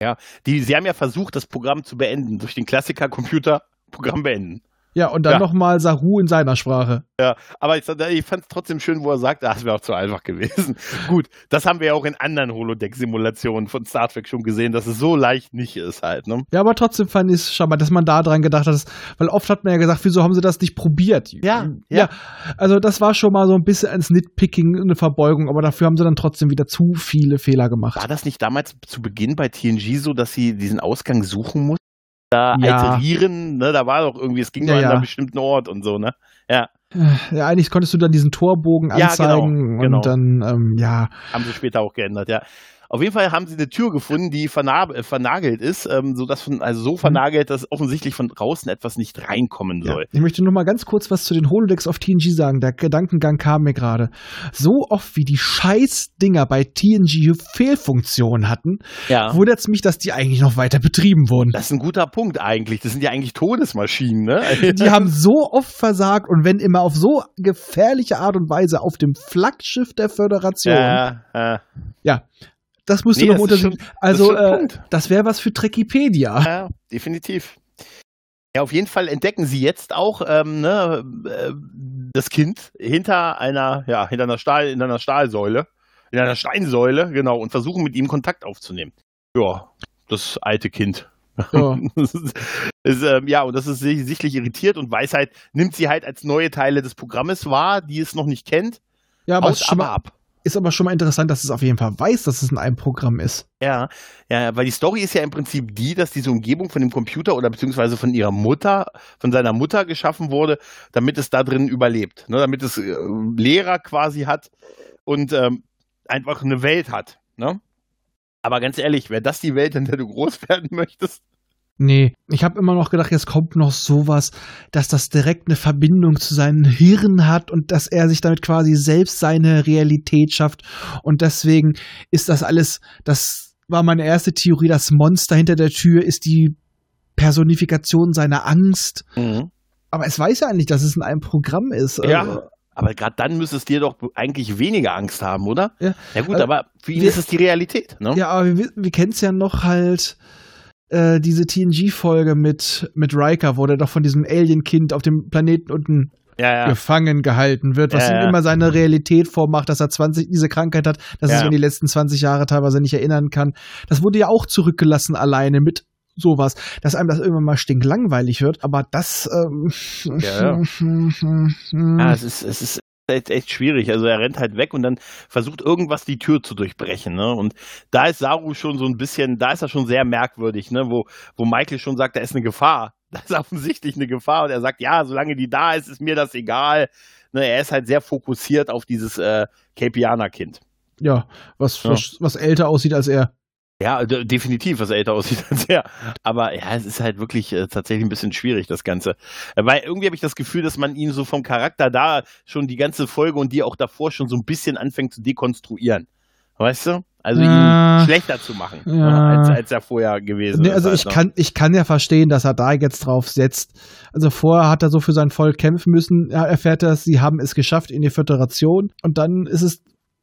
Ja, die, sie haben ja versucht, das Programm zu beenden, durch den Klassiker Computer Programm beenden. Ja, und dann ja. nochmal Saru in seiner Sprache. Ja, aber ich, ich fand es trotzdem schön, wo er sagt, ah, das wäre auch zu einfach gewesen. Gut, das haben wir ja auch in anderen Holodeck-Simulationen von Star Trek schon gesehen, dass es so leicht nicht ist halt. Ne? Ja, aber trotzdem fand ich es schon mal, dass man da dran gedacht hat, weil oft hat man ja gesagt, wieso haben sie das nicht probiert? Ja, ja. ja also das war schon mal so ein bisschen ein Nitpicking, eine Verbeugung, aber dafür haben sie dann trotzdem wieder zu viele Fehler gemacht. War das nicht damals zu Beginn bei TNG so, dass sie diesen Ausgang suchen mussten? Da ja. iterieren, ne, da war doch irgendwie, es ging ja, nur an ja. einem bestimmten Ort und so, ne? Ja. Ja, eigentlich konntest du dann diesen Torbogen anzeigen ja, genau, genau. und dann, ähm, ja. Haben sie später auch geändert, ja. Auf jeden Fall haben sie eine Tür gefunden, die äh, vernagelt ist, ähm, so dass von, also so mhm. vernagelt, dass offensichtlich von draußen etwas nicht reinkommen soll. Ja. Ich möchte nur mal ganz kurz was zu den Holodecks auf TNG sagen. Der Gedankengang kam mir gerade. So oft wie die Scheiß-Dinger bei TNG Fehlfunktionen hatten, ja. wundert es mich, dass die eigentlich noch weiter betrieben wurden. Das ist ein guter Punkt eigentlich. Das sind ja eigentlich Todesmaschinen, ne? die haben so oft versagt und wenn immer auf so gefährliche Art und Weise auf dem Flaggschiff der Föderation. Ja, ja. ja das musst nee, du noch untersuchen. Also, das, äh, das wäre was für Trekipedia. Ja, definitiv. Ja, auf jeden Fall entdecken sie jetzt auch ähm, ne, äh, das Kind hinter einer, ja, hinter einer Stahl, in einer Stahlsäule, in einer Steinsäule, genau, und versuchen mit ihm Kontakt aufzunehmen. Ja, das alte Kind. Ja. ist, ähm, ja, und das ist sichtlich irritiert und Weisheit nimmt sie halt als neue Teile des Programmes wahr, die es noch nicht kennt. Ja, aber, es aber ab. Ist aber schon mal interessant, dass es auf jeden Fall weiß, dass es in einem Programm ist. Ja, ja, weil die Story ist ja im Prinzip die, dass diese Umgebung von dem Computer oder beziehungsweise von ihrer Mutter, von seiner Mutter geschaffen wurde, damit es da drin überlebt. Ne? Damit es äh, Lehrer quasi hat und ähm, einfach eine Welt hat. Ne? Aber ganz ehrlich, wäre das die Welt, in der du groß werden möchtest? Nee, ich habe immer noch gedacht, jetzt kommt noch sowas, dass das direkt eine Verbindung zu seinem Hirn hat und dass er sich damit quasi selbst seine Realität schafft. Und deswegen ist das alles, das war meine erste Theorie, das Monster hinter der Tür ist die Personifikation seiner Angst. Mhm. Aber es weiß ja eigentlich, dass es in einem Programm ist. Ja. Also Aber gerade dann müsstest du dir doch eigentlich weniger Angst haben, oder? Ja, ja gut, also, aber für ihn wir- ist es die Realität. Ne? Ja, aber wir, wir kennen es ja noch halt äh, diese TNG-Folge mit, mit Riker, wo der doch von diesem Alien-Kind auf dem Planeten unten ja. ja. gefangen gehalten wird, was Ja, ihm ja. immer seine Realität vormacht, dass er 20 diese Krankheit hat, dass er Ja. sich an die letzten 20 Jahre teilweise nicht erinnern kann. Das wurde ja auch zurückgelassen alleine mit sowas, dass einem das irgendwann mal stinklangweilig wird, aber das ähm, Ja, Hm. Ja, es ist, es ist echt, echt schwierig. Also er rennt halt weg und dann versucht irgendwas die Tür zu durchbrechen. Ne? Und da ist Saru schon so ein bisschen, da ist er schon sehr merkwürdig, ne? wo, wo Michael schon sagt, da ist eine Gefahr. Da ist offensichtlich eine Gefahr und er sagt, ja, solange die da ist, ist mir das egal. Ne? Er ist halt sehr fokussiert auf dieses äh, Capianer-Kind. ja, was, Ja. was, was älter aussieht als er. Ja, d- definitiv, was er älter aussieht als er. Aber ja, es ist halt wirklich äh, tatsächlich ein bisschen schwierig, das Ganze. Äh, weil irgendwie habe ich das Gefühl, dass man ihn so vom Charakter da schon die ganze Folge und die auch davor schon so ein bisschen anfängt zu dekonstruieren. Weißt du? Also Ja. ihn schlechter zu machen, Ja. ne, als, als er vorher gewesen Nee, ist. also halt, ich ne? kann, ich kann ja verstehen, dass er da jetzt drauf setzt. Also vorher hat er so für sein Volk kämpfen müssen, er erfährt er, sie haben es geschafft in die Föderation und dann ist es,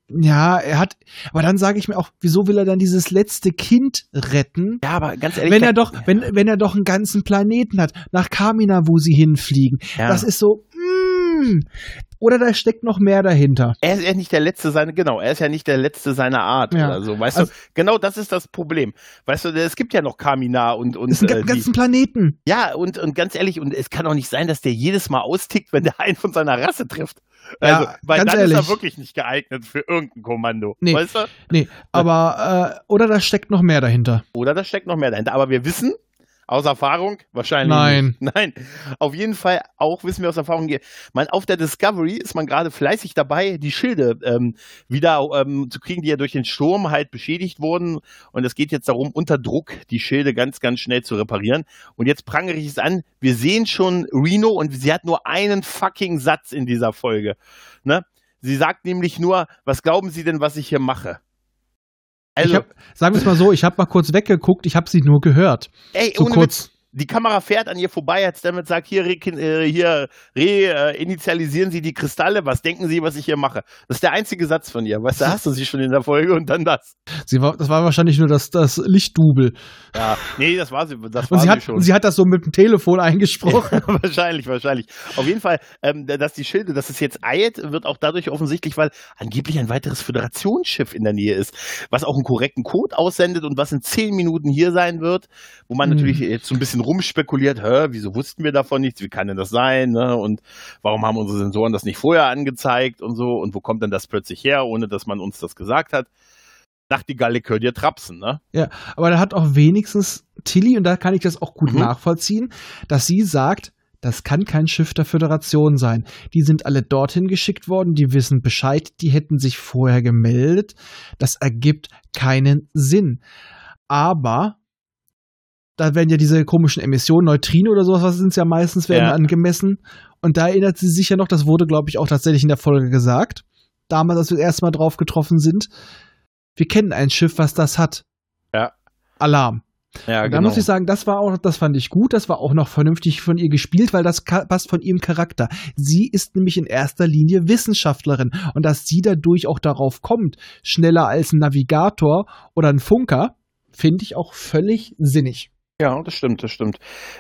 ja, er hat, aber dann sage ich mir auch, wieso will er dann dieses letzte Kind retten? Ja, aber ganz ehrlich. Wenn er doch, wenn, wenn er doch einen ganzen Planeten hat, nach Kamina, wo sie hinfliegen. Ja. Das ist so, mm, oder da steckt noch mehr dahinter. Er ist ja nicht der Letzte seine, genau, er ist ja nicht der Letzte seiner Art Ja. oder so, weißt Also- du? Genau das ist das Problem. Weißt du, es gibt ja noch Kamina und, und ein äh, ga- die, ganzen Planeten. Ja, und, und ganz ehrlich, und es kann auch nicht sein, dass der jedes Mal austickt, wenn der einen von seiner Rasse trifft. Ja, Also, weil ganz dann ehrlich. ist er wirklich nicht geeignet für irgendein Kommando. Nee. Weißt du? Nee, aber, äh, oder da steckt noch mehr dahinter. Oder da steckt noch mehr dahinter. Aber wir wissen, aus Erfahrung, wahrscheinlich Nein. nicht. Nein. Auf jeden Fall auch wissen wir aus Erfahrung, hier, man, auf der Discovery ist man gerade fleißig dabei, die Schilde ähm, wieder ähm, zu kriegen, die ja durch den Sturm halt beschädigt wurden. Und es geht jetzt darum, unter Druck die Schilde ganz, ganz schnell zu reparieren. Und jetzt prangere ich es an, wir sehen schon Reno und sie hat nur einen fucking Satz in dieser Folge. Ne? Sie sagt nämlich nur, was glauben Sie denn, was ich hier mache? Also, ich hab, sagen wir es mal so, ich habe mal kurz weggeguckt, ich habe sie nur gehört. ey, So ohne kurz. Witz, die Kamera fährt an ihr vorbei, als damit sagt, hier, re, äh, hier reinitialisieren Sie die Kristalle, was denken Sie, was ich hier mache? Das ist der einzige Satz von ihr, weißt du, hast du sie schon in der Folge und dann das. Sie war, das war wahrscheinlich nur das, das Lichtdubel. Ja, nee, das war sie, das war sie sie, hat, schon. sie hat das so mit dem Telefon eingesprochen. wahrscheinlich, wahrscheinlich. Auf jeden Fall, ähm, dass die Schilde, dass es jetzt eilt, wird auch dadurch offensichtlich, weil angeblich ein weiteres Föderationsschiff in der Nähe ist, was auch einen korrekten Code aussendet und was in zehn Minuten hier sein wird, wo man Hm. natürlich jetzt so ein bisschen rumspekuliert, hä, wieso wussten wir davon nichts, wie kann denn das sein, ne? Und warum haben unsere Sensoren das nicht vorher angezeigt und so und wo kommt denn das plötzlich her, ohne dass man uns das gesagt hat? Nachtigalle könnt ihr trapsen, ne? Ja, aber da hat auch wenigstens Tilly, und da kann ich das auch gut Mhm. nachvollziehen, dass sie sagt, das kann kein Schiff der Föderation sein. Die sind alle dorthin geschickt worden, die wissen Bescheid, die hätten sich vorher gemeldet. Das ergibt keinen Sinn. Aber da werden ja diese komischen Emissionen, Neutrino oder sowas, was sind es ja meistens, werden Ja. angemessen. Und da erinnert sie sich ja noch, das wurde, glaube ich, auch tatsächlich in der Folge gesagt, damals, als wir das erste Mal drauf getroffen sind. Wir kennen ein Schiff, was das hat. Ja. Alarm. Ja, Und da muss ich sagen, das war auch, das fand ich gut, das war auch noch vernünftig von ihr gespielt, weil das passt von ihrem Charakter. Sie ist nämlich in erster Linie Wissenschaftlerin und dass sie dadurch auch darauf kommt, schneller als ein Navigator oder ein Funker, finde ich auch völlig sinnig. Ja, das stimmt, das stimmt.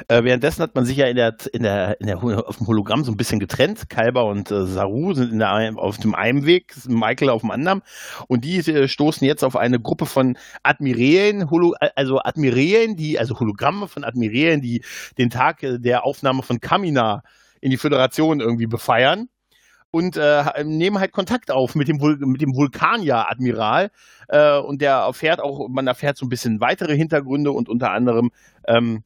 Äh, währenddessen hat man sich ja in der, in der, in der, auf dem Hologramm so ein bisschen getrennt. Kalber und äh, Saru sind in der, auf dem einen Weg, Michael auf dem anderen. Und die äh, stoßen jetzt auf eine Gruppe von Admirälen, Holo, äh, also Admirälen, die, also Hologramme von Admirälen, die den Tag äh, der Aufnahme von Kamina in die Föderation irgendwie befeiern. Und äh, nehmen halt Kontakt auf mit dem, Vul mit dem Vulkanier-Admiral. Äh, und der erfährt auch, man erfährt so ein bisschen weitere Hintergründe und unter anderem ähm,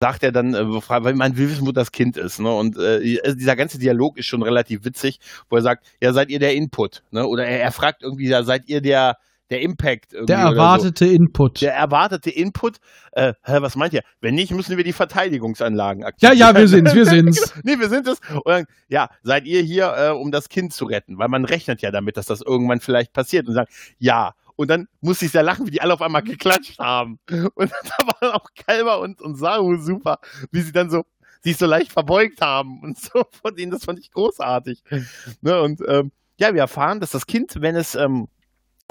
sagt er dann, äh, weil man will wissen, wo das Kind ist. Ne? Und äh, also dieser ganze Dialog ist schon relativ witzig, wo er sagt, ja, seid ihr der Input? Ne? Oder er, er fragt irgendwie, ja, seid ihr der, der Impact? Irgendwie Der oder so. erwartete Input. Der erwartete Input, äh, was meint ihr? Wenn nicht, müssen wir die Verteidigungsanlagen ja, aktivieren. ja, wir sind's, wir sind's. nee, wir sind es. Und dann, ja, seid ihr hier, äh, um das Kind zu retten? Weil man rechnet ja damit, dass das irgendwann vielleicht passiert und sagt, ja. Und dann musste ich sehr lachen, wie die alle auf einmal geklatscht haben. Und da waren auch Kalber und, und Saru super, wie sie dann so, sich so leicht verbeugt haben und so von denen, das fand ich großartig. Ne, und ähm, ja, wir erfahren, dass das Kind, wenn es ähm,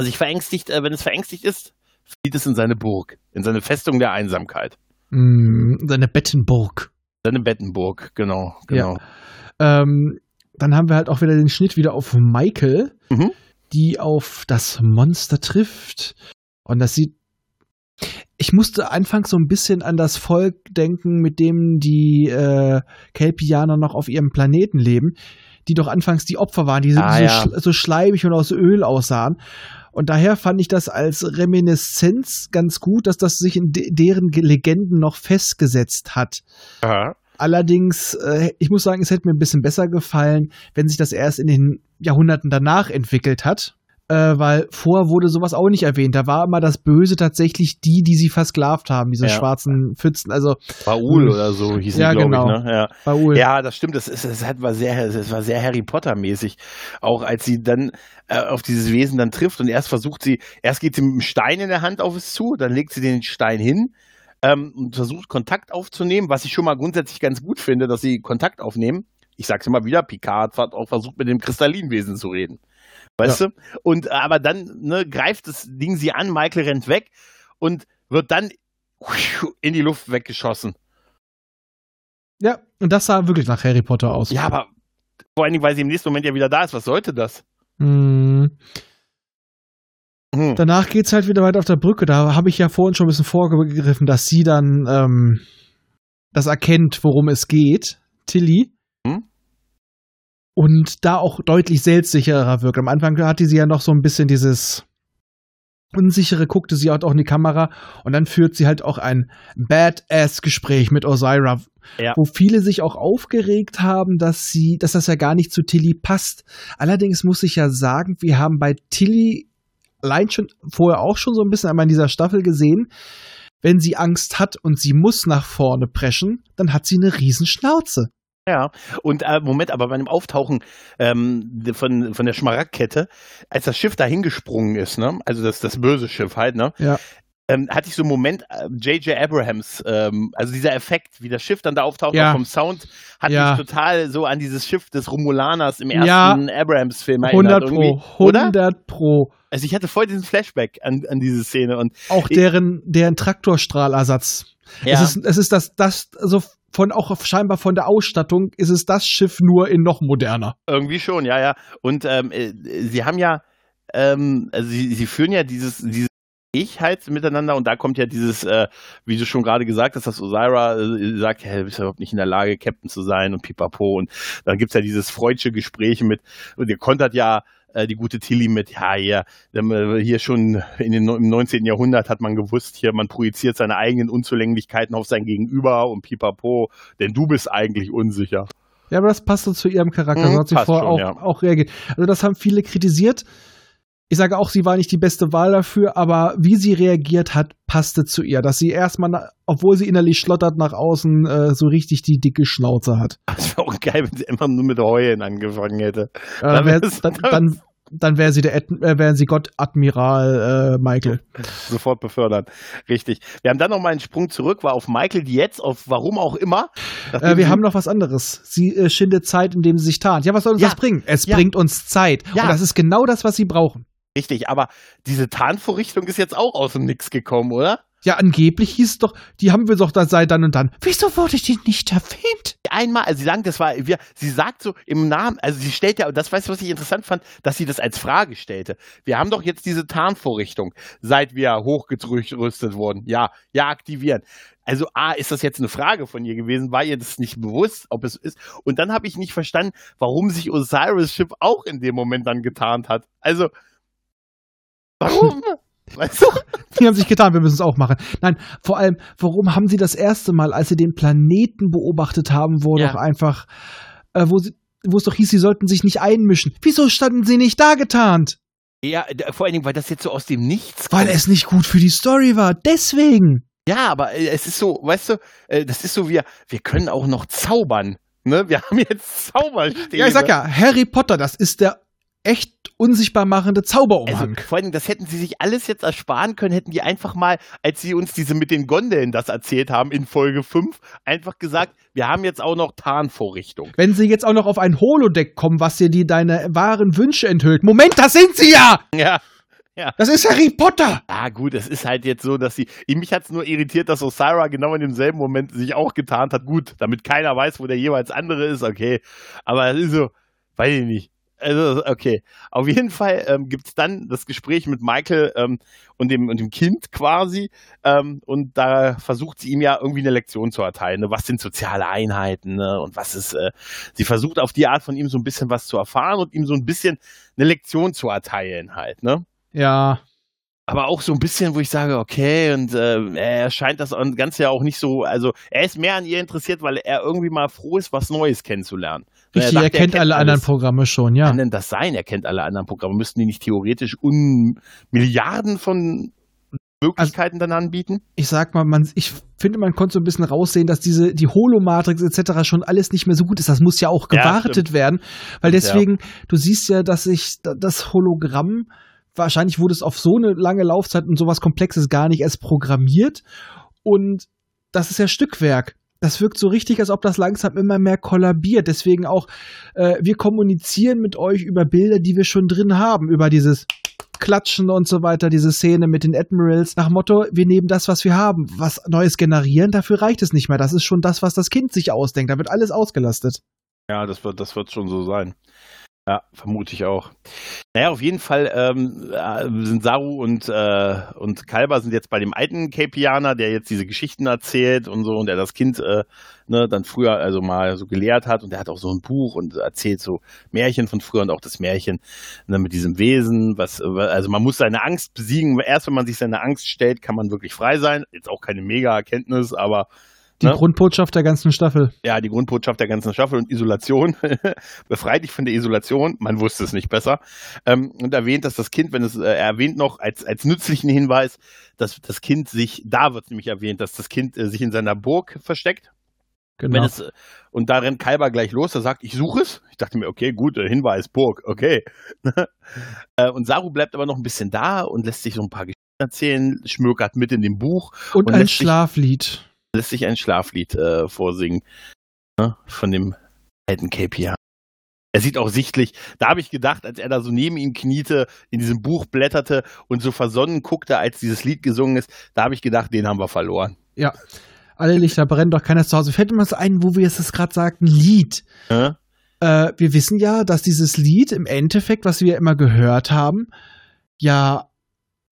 sich verängstigt, äh, wenn es verängstigt ist, flieht es in seine Burg, in seine Festung der Einsamkeit. Mm, seine Bettenburg. Seine Bettenburg, genau, genau. Ja. Ähm, dann haben wir halt auch wieder den Schnitt wieder auf Michael, mhm. die auf das Monster trifft. Und das sieht. Ich musste anfangs so ein bisschen an das Volk denken, mit dem die äh, Kelpianer noch auf ihrem Planeten leben, die doch anfangs die Opfer waren, die ah, so, ja. so schleimig und aus Öl aussahen. Und daher fand ich das als Reminiszenz ganz gut, dass das sich in de deren Legenden noch festgesetzt hat. Aha. Allerdings, äh, ich muss sagen, es hätte mir ein bisschen besser gefallen, wenn sich das erst in den Jahrhunderten danach entwickelt hat äh, weil vorher wurde sowas auch nicht erwähnt. Da war immer das Böse tatsächlich die, die sie versklavt haben, diese ja. schwarzen Pfützen. Also Baul hm. oder so hieß ja, glaube genau. ich. Ne? Ja. Baul. ja, das stimmt. Das, ist, das war sehr, das war sehr Harry Potter mäßig. Auch als sie dann äh, auf dieses Wesen dann trifft und erst versucht sie, erst geht sie mit einem Stein in der Hand auf es zu, dann legt sie den Stein hin. Ähm, und versucht Kontakt aufzunehmen, was ich schon mal grundsätzlich ganz gut finde, dass sie Kontakt aufnehmen. Ich sag's immer wieder, Picard hat auch versucht, mit dem Kristallinwesen zu reden. Weißt ja. du? Und aber dann ne, greift das Ding sie an, Michael rennt weg und wird dann in die Luft weggeschossen. Ja, und das sah wirklich nach Harry Potter aus. Ja, aber vor allen Dingen, weil sie im nächsten Moment ja wieder da ist. Was sollte das? Hm. Hm. Danach geht's halt wieder weiter auf der Brücke. Da habe ich ja vorhin schon ein bisschen vorgegriffen, dass sie dann ähm, das erkennt, worum es geht. Tilly und da auch deutlich selbstsicherer wirkt. Am Anfang hatte sie ja noch so ein bisschen dieses unsichere, guckte sie halt auch in die Kamera und dann führt sie halt auch ein Badass-Gespräch mit Osira, ja. wo viele sich auch aufgeregt haben, dass sie, dass das ja gar nicht zu Tilly passt. Allerdings muss ich ja sagen, wir haben bei Tilly allein schon vorher auch schon so ein bisschen einmal in dieser Staffel gesehen, wenn sie Angst hat und sie muss nach vorne preschen, dann hat sie eine Riesenschnauze. Ja, und äh, Moment, aber bei dem Auftauchen ähm, von, von der Schmaragdkette, als das Schiff da hingesprungen ist, ne, also das, das böse Schiff halt, ne, ja. Ähm, hatte ich so einen Moment, J.J. Äh, Abrahams, ähm, also dieser Effekt, wie das Schiff dann da auftaucht, ja. vom Sound, hat ja. mich total so an dieses Schiff des Romulaners im ersten ja. Abrahams-Film erinnert. 100 Pro, 100 oder? Pro. Also ich hatte voll diesen Flashback an, an diese Szene und auch deren, deren Traktorstrahlersatz. Ja. Es ist, es ist das, das, so von auch scheinbar von der Ausstattung ist es das Schiff nur in noch moderner. Irgendwie schon, ja, ja. Und ähm, äh, sie haben ja, ähm, also sie, sie führen ja dieses, dieses ich halt miteinander und da kommt ja dieses, äh, wie du schon gerade gesagt hast, dass Osira äh, sagt, ja, du bist überhaupt nicht in der Lage, Captain zu sein und pipapo und dann gibt es ja dieses freudsche Gespräch mit, und ihr kontert ja äh, die gute Tilly mit, ja, hier, hier schon in den, im 19. Jahrhundert hat man gewusst, hier, man projiziert seine eigenen Unzulänglichkeiten auf sein Gegenüber und pipapo, denn du bist eigentlich unsicher. Ja, aber das passt so zu ihrem Charakter. Mhm, so hat sie vorher auch, ja. auch reagiert. Also das haben viele kritisiert. Ich sage auch, sie war nicht die beste Wahl dafür, aber wie sie reagiert hat, passte zu ihr. Dass sie erstmal, obwohl sie innerlich schlottert, nach außen äh, so richtig die dicke Schnauze hat. Das wäre auch geil, wenn sie immer nur mit Heulen angefangen hätte. Äh, dann, wär, dann, dann, dann wäre sie der äh, wäre sie Gott Admiral äh, Michael. Sofort befördert. Richtig. Wir haben dann noch mal einen Sprung zurück, war auf Michael, die jetzt, auf warum auch immer. Äh, wir haben noch was anderes. Sie äh, schindet Zeit, indem sie sich tarnt. Ja, was soll uns ja. das bringen? Es ja. bringt uns Zeit. Ja. Und das ist genau das, was sie brauchen. Richtig, aber diese Tarnvorrichtung ist jetzt auch aus dem Nix gekommen, oder? Ja, angeblich hieß es doch, die haben wir doch da seit dann und dann. Wieso wurde die nicht erwähnt? Einmal, also sie sagen, das war, wir, sie sagt so im Namen, also sie stellt ja, das weißt du, was ich interessant fand, dass sie das als Frage stellte. Wir haben doch jetzt diese Tarnvorrichtung, seit wir hochgerüstet wurden. Ja, ja, aktivieren. Also A, ist das jetzt eine Frage von ihr gewesen? War ihr das nicht bewusst, ob es ist? Und dann habe ich nicht verstanden, warum sich Osiris Ship auch in dem Moment dann getarnt hat. Also, warum? Weißt du? Die haben sich getan, wir müssen es auch machen. Nein, vor allem, warum haben sie das erste Mal, als sie den Planeten beobachtet haben, wo ja. doch einfach, äh, wo, sie, wo es doch hieß, sie sollten sich nicht einmischen. Wieso standen sie nicht da getarnt? Ja, vor allen Dingen, weil das jetzt so aus dem Nichts Weil es nicht gut für die Story war, deswegen. Ja, aber äh, es ist so, weißt du, äh, das ist so, wir, wir können auch noch zaubern. Ne? Wir haben jetzt Zauberstäbe. Ja, ich sag ja, Harry Potter, das ist der echt unsichtbar machende Zauberumhang. Also, vor allem, das hätten sie sich alles jetzt ersparen können, hätten die einfach mal, als sie uns diese mit den Gondeln das erzählt haben in Folge 5, einfach gesagt, wir haben jetzt auch noch Tarnvorrichtung. Wenn sie jetzt auch noch auf ein Holodeck kommen, was dir die deine wahren Wünsche enthüllt. Moment, das sind sie ja! Ja. Ja. Das ist Harry Potter! Ah, gut, es ist halt jetzt so, dass sie. Mich hat es nur irritiert, dass Osira genau in demselben Moment sich auch getarnt hat. Gut, damit keiner weiß, wo der jeweils andere ist, okay. Aber es ist so, weiß ich nicht. Also, okay. Auf jeden Fall ähm, gibt es dann das Gespräch mit Michael ähm, und, dem, und dem Kind quasi. Ähm, und da versucht sie ihm ja irgendwie eine Lektion zu erteilen. Ne? Was sind soziale Einheiten ne? und was ist. Äh, sie versucht auf die Art von ihm so ein bisschen was zu erfahren und ihm so ein bisschen eine Lektion zu erteilen halt. Ne? Ja. aber auch so ein bisschen, wo ich sage, okay, und äh, er scheint das Ganze ja auch nicht so, also er ist mehr an ihr interessiert, weil er irgendwie mal froh ist, was Neues kennenzulernen. Richtig, er, dachte, er, kennt alle alles. anderen Programme schon, ja. Kann denn das sein? Er kennt alle anderen Programme. Müssten die nicht theoretisch un Milliarden von Möglichkeiten also, dann anbieten? Ich sag mal, man, ich finde, man konnte so ein bisschen raussehen, dass diese, die Holomatrix etc. schon alles nicht mehr so gut ist. Das muss ja auch gewartet ja, werden, weil deswegen, ja. du siehst ja, dass sich das Hologramm wahrscheinlich wurde es auf so eine lange Laufzeit und sowas Komplexes gar nicht erst programmiert. Und das ist ja Stückwerk. Das wirkt so richtig, als ob das langsam immer mehr kollabiert. Deswegen auch, äh, wir kommunizieren mit euch über Bilder, die wir schon drin haben, über dieses Klatschen und so weiter, diese Szene mit den Admirals, nach Motto, wir nehmen das, was wir haben. Was Neues generieren, dafür reicht es nicht mehr. Das ist schon das, was das Kind sich ausdenkt. Da wird alles ausgelastet. Ja, das wird, das wird schon so sein. Ja, vermute ich auch. Naja, auf jeden Fall ähm, äh, sind Saru und, äh, und Kalber sind jetzt bei dem alten Capianer, der jetzt diese Geschichten erzählt und so und der das Kind äh, ne, dann früher also mal so gelehrt hat und der hat auch so ein Buch und erzählt so Märchen von früher und auch das Märchen ne, mit diesem Wesen, was also man muss seine Angst besiegen. Erst wenn man sich seine Angst stellt, kann man wirklich frei sein. Jetzt auch keine mega Erkenntnis, aber die ne? Grundbotschaft der ganzen Staffel. Ja, die Grundbotschaft der ganzen Staffel und Isolation. Befreit dich von der Isolation. Man wusste es nicht besser. Ähm, und erwähnt, dass das Kind, wenn es, äh, er erwähnt noch als, als nützlichen Hinweis, dass das Kind sich, da wird nämlich erwähnt, dass das Kind äh, sich in seiner Burg versteckt. Genau. Es, und da rennt Kalber gleich los, er sagt, ich suche es. Ich dachte mir, okay, gut, äh, Hinweis, Burg, okay. Äh, und Saru bleibt aber noch ein bisschen da und lässt sich so ein paar Geschichten erzählen, schmökert mit in dem Buch. Und, und ein Schlaflied lässt sich ein Schlaflied äh, vorsingen ne, von dem alten KPI. Er sieht auch sichtlich, da habe ich gedacht, als er da so neben ihm kniete, in diesem Buch blätterte und so versonnen guckte, als dieses Lied gesungen ist, da habe ich gedacht, den haben wir verloren. Ja, alle Lichter brennen, doch keiner zu Hause. Fällt mir so ein, wo wir es gerade sagten, Lied. Äh? Äh, wir wissen ja, dass dieses Lied im Endeffekt, was wir immer gehört haben, ja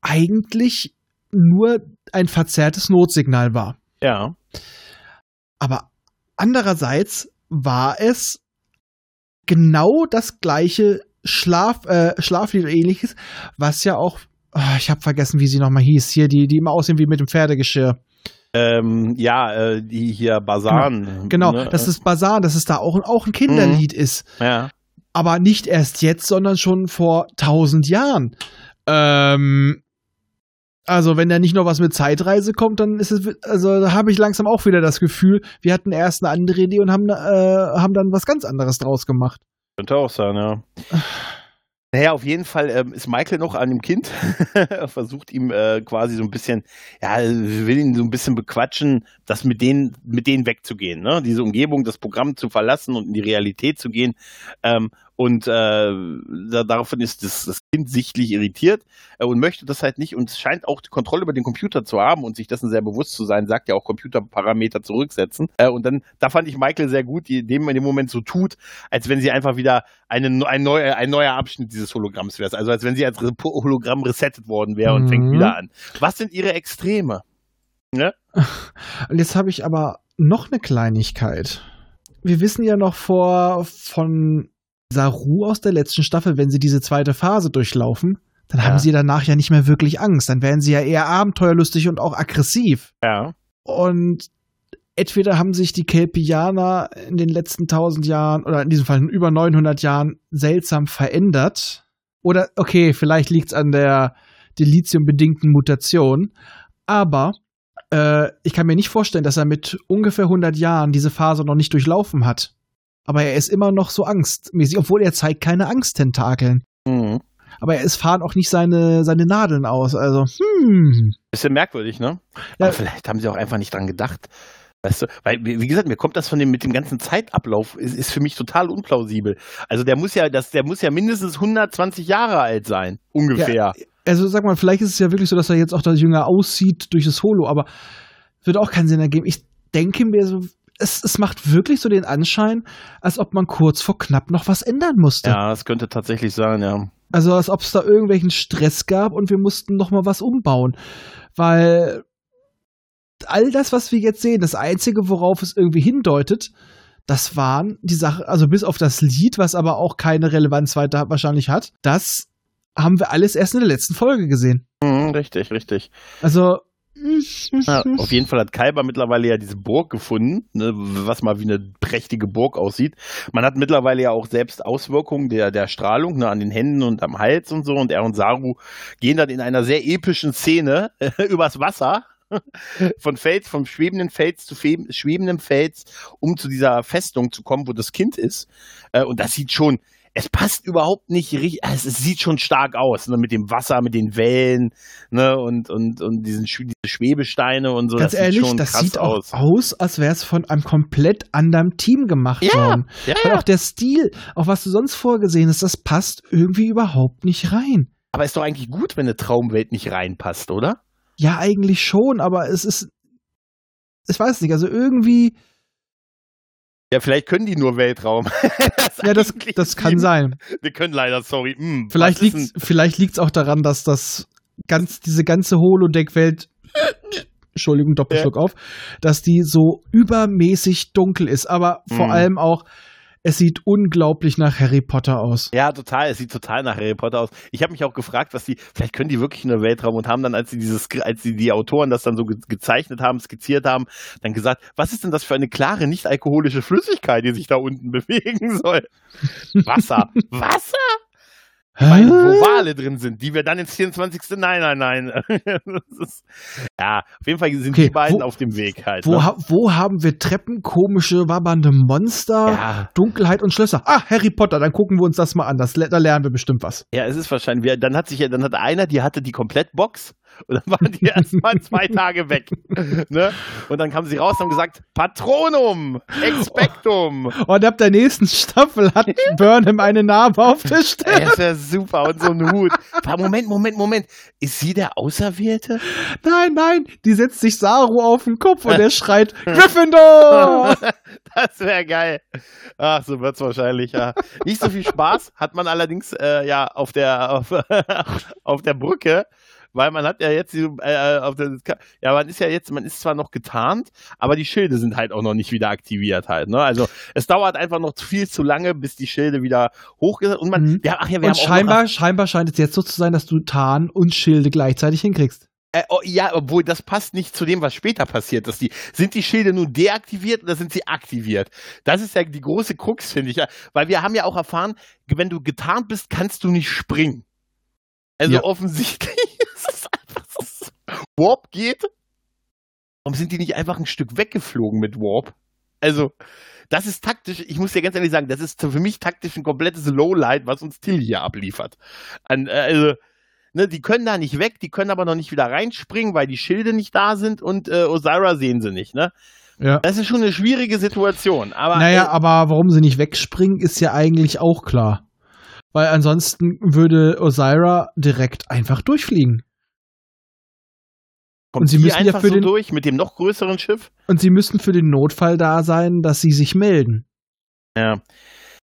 eigentlich nur ein verzerrtes Notsignal war. Ja. Aber andererseits war es genau das gleiche Schlaf, äh, Schlaflied oder ähnliches, was ja auch, oh, ich habe vergessen, wie sie nochmal hieß, hier, die, die immer aussehen wie mit dem Pferdegeschirr. Ähm, ja, äh, die hier Basan. Genau, genau ne? das ist Basan, dass es da auch, auch ein Kinderlied mhm. ist. Ja. Aber nicht erst jetzt, sondern schon vor tausend Jahren. Ähm, also, wenn da nicht noch was mit Zeitreise kommt, dann ist es, also da habe ich langsam auch wieder das Gefühl, wir hatten erst eine andere Idee und haben, äh, haben dann was ganz anderes draus gemacht. Könnte auch sein, ja. Naja, auf jeden Fall ähm, ist Michael noch an dem Kind, versucht ihm äh, quasi so ein bisschen, ja, will ihn so ein bisschen bequatschen, das mit denen, mit denen wegzugehen, ne? Diese Umgebung, das Programm zu verlassen und in die Realität zu gehen. Ähm, und äh, daraufhin ist das, das Kind sichtlich irritiert äh, und möchte das halt nicht und scheint auch die Kontrolle über den Computer zu haben und sich dessen sehr bewusst zu sein, sagt ja auch Computerparameter zurücksetzen. Äh, und dann, da fand ich Michael sehr gut, die dem in dem Moment so tut, als wenn sie einfach wieder eine, ein, neu, ein neuer Abschnitt dieses Hologramms wäre. Also als wenn sie als Hologramm resettet worden wäre und mhm. fängt wieder an. Was sind ihre Extreme? Ne? Und jetzt habe ich aber noch eine Kleinigkeit. Wir wissen ja noch vor von Saru aus der letzten Staffel, wenn sie diese zweite Phase durchlaufen, dann ja. haben sie danach ja nicht mehr wirklich Angst. Dann werden sie ja eher abenteuerlustig und auch aggressiv. Ja. Und entweder haben sich die Kelpianer in den letzten tausend Jahren oder in diesem Fall in über 900 Jahren seltsam verändert. Oder, okay, vielleicht liegt es an der Delizium-bedingten Mutation. Aber äh, ich kann mir nicht vorstellen, dass er mit ungefähr 100 Jahren diese Phase noch nicht durchlaufen hat. Aber er ist immer noch so angstmäßig, obwohl er zeigt keine Angsttentakeln. Mhm. Aber es fahren auch nicht seine, seine Nadeln aus. Also, hm. Bisschen merkwürdig, ne? Ja. Aber vielleicht haben sie auch einfach nicht dran gedacht. Weißt du, weil, wie gesagt, mir kommt das von dem, mit dem ganzen Zeitablauf, ist, ist für mich total unplausibel. Also der muss ja, das, der muss ja mindestens 120 Jahre alt sein. Ungefähr. Also sag mal, vielleicht ist es ja wirklich so, dass er jetzt auch das Jünger aussieht durch das Holo, aber wird auch keinen Sinn ergeben. Ich denke mir so, es, es macht wirklich so den Anschein, als ob man kurz vor knapp noch was ändern musste. Ja, das könnte tatsächlich sein, ja. Also als ob es da irgendwelchen Stress gab und wir mussten noch mal was umbauen. Weil all das, was wir jetzt sehen, das Einzige, worauf es irgendwie hindeutet, das waren die Sache, also bis auf das Lied, was aber auch keine Relevanz weiter wahrscheinlich hat, das haben wir alles erst in der letzten Folge gesehen. Mhm, richtig, richtig. Also. Ja, auf jeden Fall hat Kalber mittlerweile ja diese Burg gefunden, ne, was mal wie eine prächtige Burg aussieht. Man hat mittlerweile ja auch selbst Auswirkungen der, der Strahlung ne, an den Händen und am Hals und so. Und er und Saru gehen dann in einer sehr epischen Szene übers Wasser. Von Fels, vom schwebenden Fels zu schwebendem Fels, um zu dieser Festung zu kommen, wo das Kind ist. Äh, Und das sieht schon, es passt überhaupt nicht richtig, es, es sieht schon stark aus, ne, mit dem Wasser, mit den Wellen, ne, und, und, und diesen diese Schwebesteine und so. Ganz das ehrlich, sieht schon das krass sieht auch aus. aus, als wäre es von einem komplett anderen Team gemacht Ja, worden. ja, Weil ja. auch der Stil, auch was du sonst vorgesehen hast, das passt irgendwie überhaupt nicht rein. Aber ist doch eigentlich gut, wenn eine Traumwelt nicht reinpasst, oder? Ja, eigentlich schon, aber es ist. Ich weiß nicht, also irgendwie. Ja, vielleicht können die nur Weltraum. das Ja, das, das kann sein. Wir können leider, sorry. Hm, Vielleicht liegt vielleicht liegt's auch daran, dass das ganz, diese ganze Holodeck-Welt. Entschuldigung, Doppelschluck auf, dass die so übermäßig dunkel ist, aber vor Mhm. allem auch, es sieht unglaublich nach Harry Potter aus. Ja, total. Es sieht total nach Harry Potter aus. Ich habe mich auch gefragt, was die, vielleicht können die wirklich nur Weltraum und haben dann, als sie dieses, als sie die Autoren das dann so ge gezeichnet haben, skizziert haben, dann gesagt, was ist denn das für eine klare, nicht alkoholische Flüssigkeit, die sich da unten bewegen soll? Wasser. Wasser? Weil, wo Wale drin sind, die wir dann ins 24. Nein, nein, nein. Ist, ja, auf jeden Fall sind Okay, die beiden wo- auf dem Weg halt. Wo, ne? wo haben wir Treppen, komische, wabbernde Monster, Ja. Dunkelheit und Schlösser? Ah, Harry Potter, dann gucken wir uns das mal an. Das, da lernen wir bestimmt was. Ja, es ist wahrscheinlich, dann hat sich ja, dann hat einer, die hatte die Komplettbox und dann waren die erstmal zwei Tage weg. Ne? Und dann kamen sie raus und haben gesagt, Patronum, Expectum. Und ab der nächsten Staffel hat Burnham eine Narbe auf der Ey, Stirn. das wäre super und so ein Hut. Moment, Moment, Moment. Ist sie der Auserwählte? Nein, nein, die setzt sich Saru auf den Kopf und er schreit Gryffindor! Das wäre geil. Ach, so wird's wahrscheinlich, ja. Nicht so viel Spaß hat man allerdings äh, ja auf der auf, auf der Brücke, weil man hat ja jetzt die, äh, auf der ja, man ist ja jetzt, man ist zwar noch getarnt, aber die Schilde sind halt auch noch nicht wieder aktiviert halt, ne? Also, es dauert einfach noch viel zu lange, bis die Schilde wieder hochgesetzt und man Mhm. ja, ach ja, wir Und haben auch noch scheinbar, scheinbar scheint es jetzt so zu sein, dass du Tarn und Schilde gleichzeitig hinkriegst. Äh, oh, ja, obwohl das passt nicht zu dem, was später passiert. Dass die, sind die Schilde nun deaktiviert oder sind sie aktiviert? Das ist ja die große Krux, finde ich. ja. Weil wir haben ja auch erfahren, wenn du getarnt bist, kannst du nicht springen. Also Ja. offensichtlich ist es einfach so. Warp geht. Warum sind die nicht einfach ein Stück weggeflogen mit Warp? Also, das ist taktisch, ich muss dir ganz ehrlich sagen, das ist für mich taktisch ein komplettes Lowlight, was uns Till hier abliefert. An, äh, also, ne, die können da nicht weg, die können aber noch nicht wieder reinspringen, weil die Schilde nicht da sind und äh, Osira sehen sie nicht, ne? Ja. Das ist schon eine schwierige Situation, aber Naja, äh, aber warum sie nicht wegspringen, ist ja eigentlich auch klar. Weil ansonsten würde Osira direkt einfach durchfliegen. Kommt und sie müssen ja einfach für so den- durch mit dem noch größeren Schiff? Und sie müssten für den Notfall da sein, dass sie sich melden. Ja.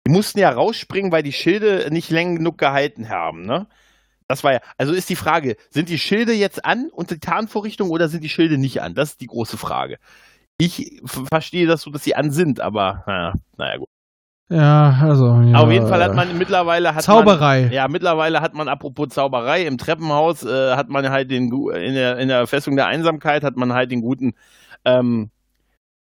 Die mussten ja rausspringen, weil die Schilde nicht lang genug gehalten haben, ne? Das war ja, also ist die Frage, sind die Schilde jetzt an und die Tarnvorrichtung oder sind die Schilde nicht an? Das ist die große Frage. Ich verstehe das so, dass sie an sind, aber naja, naja gut. Ja, also. Ja, Auf jeden Fall hat man mittlerweile hat Zauberei. Man, ja, mittlerweile hat man apropos Zauberei im Treppenhaus äh, hat man halt den in der in der Festung der Einsamkeit hat man halt den guten ähm,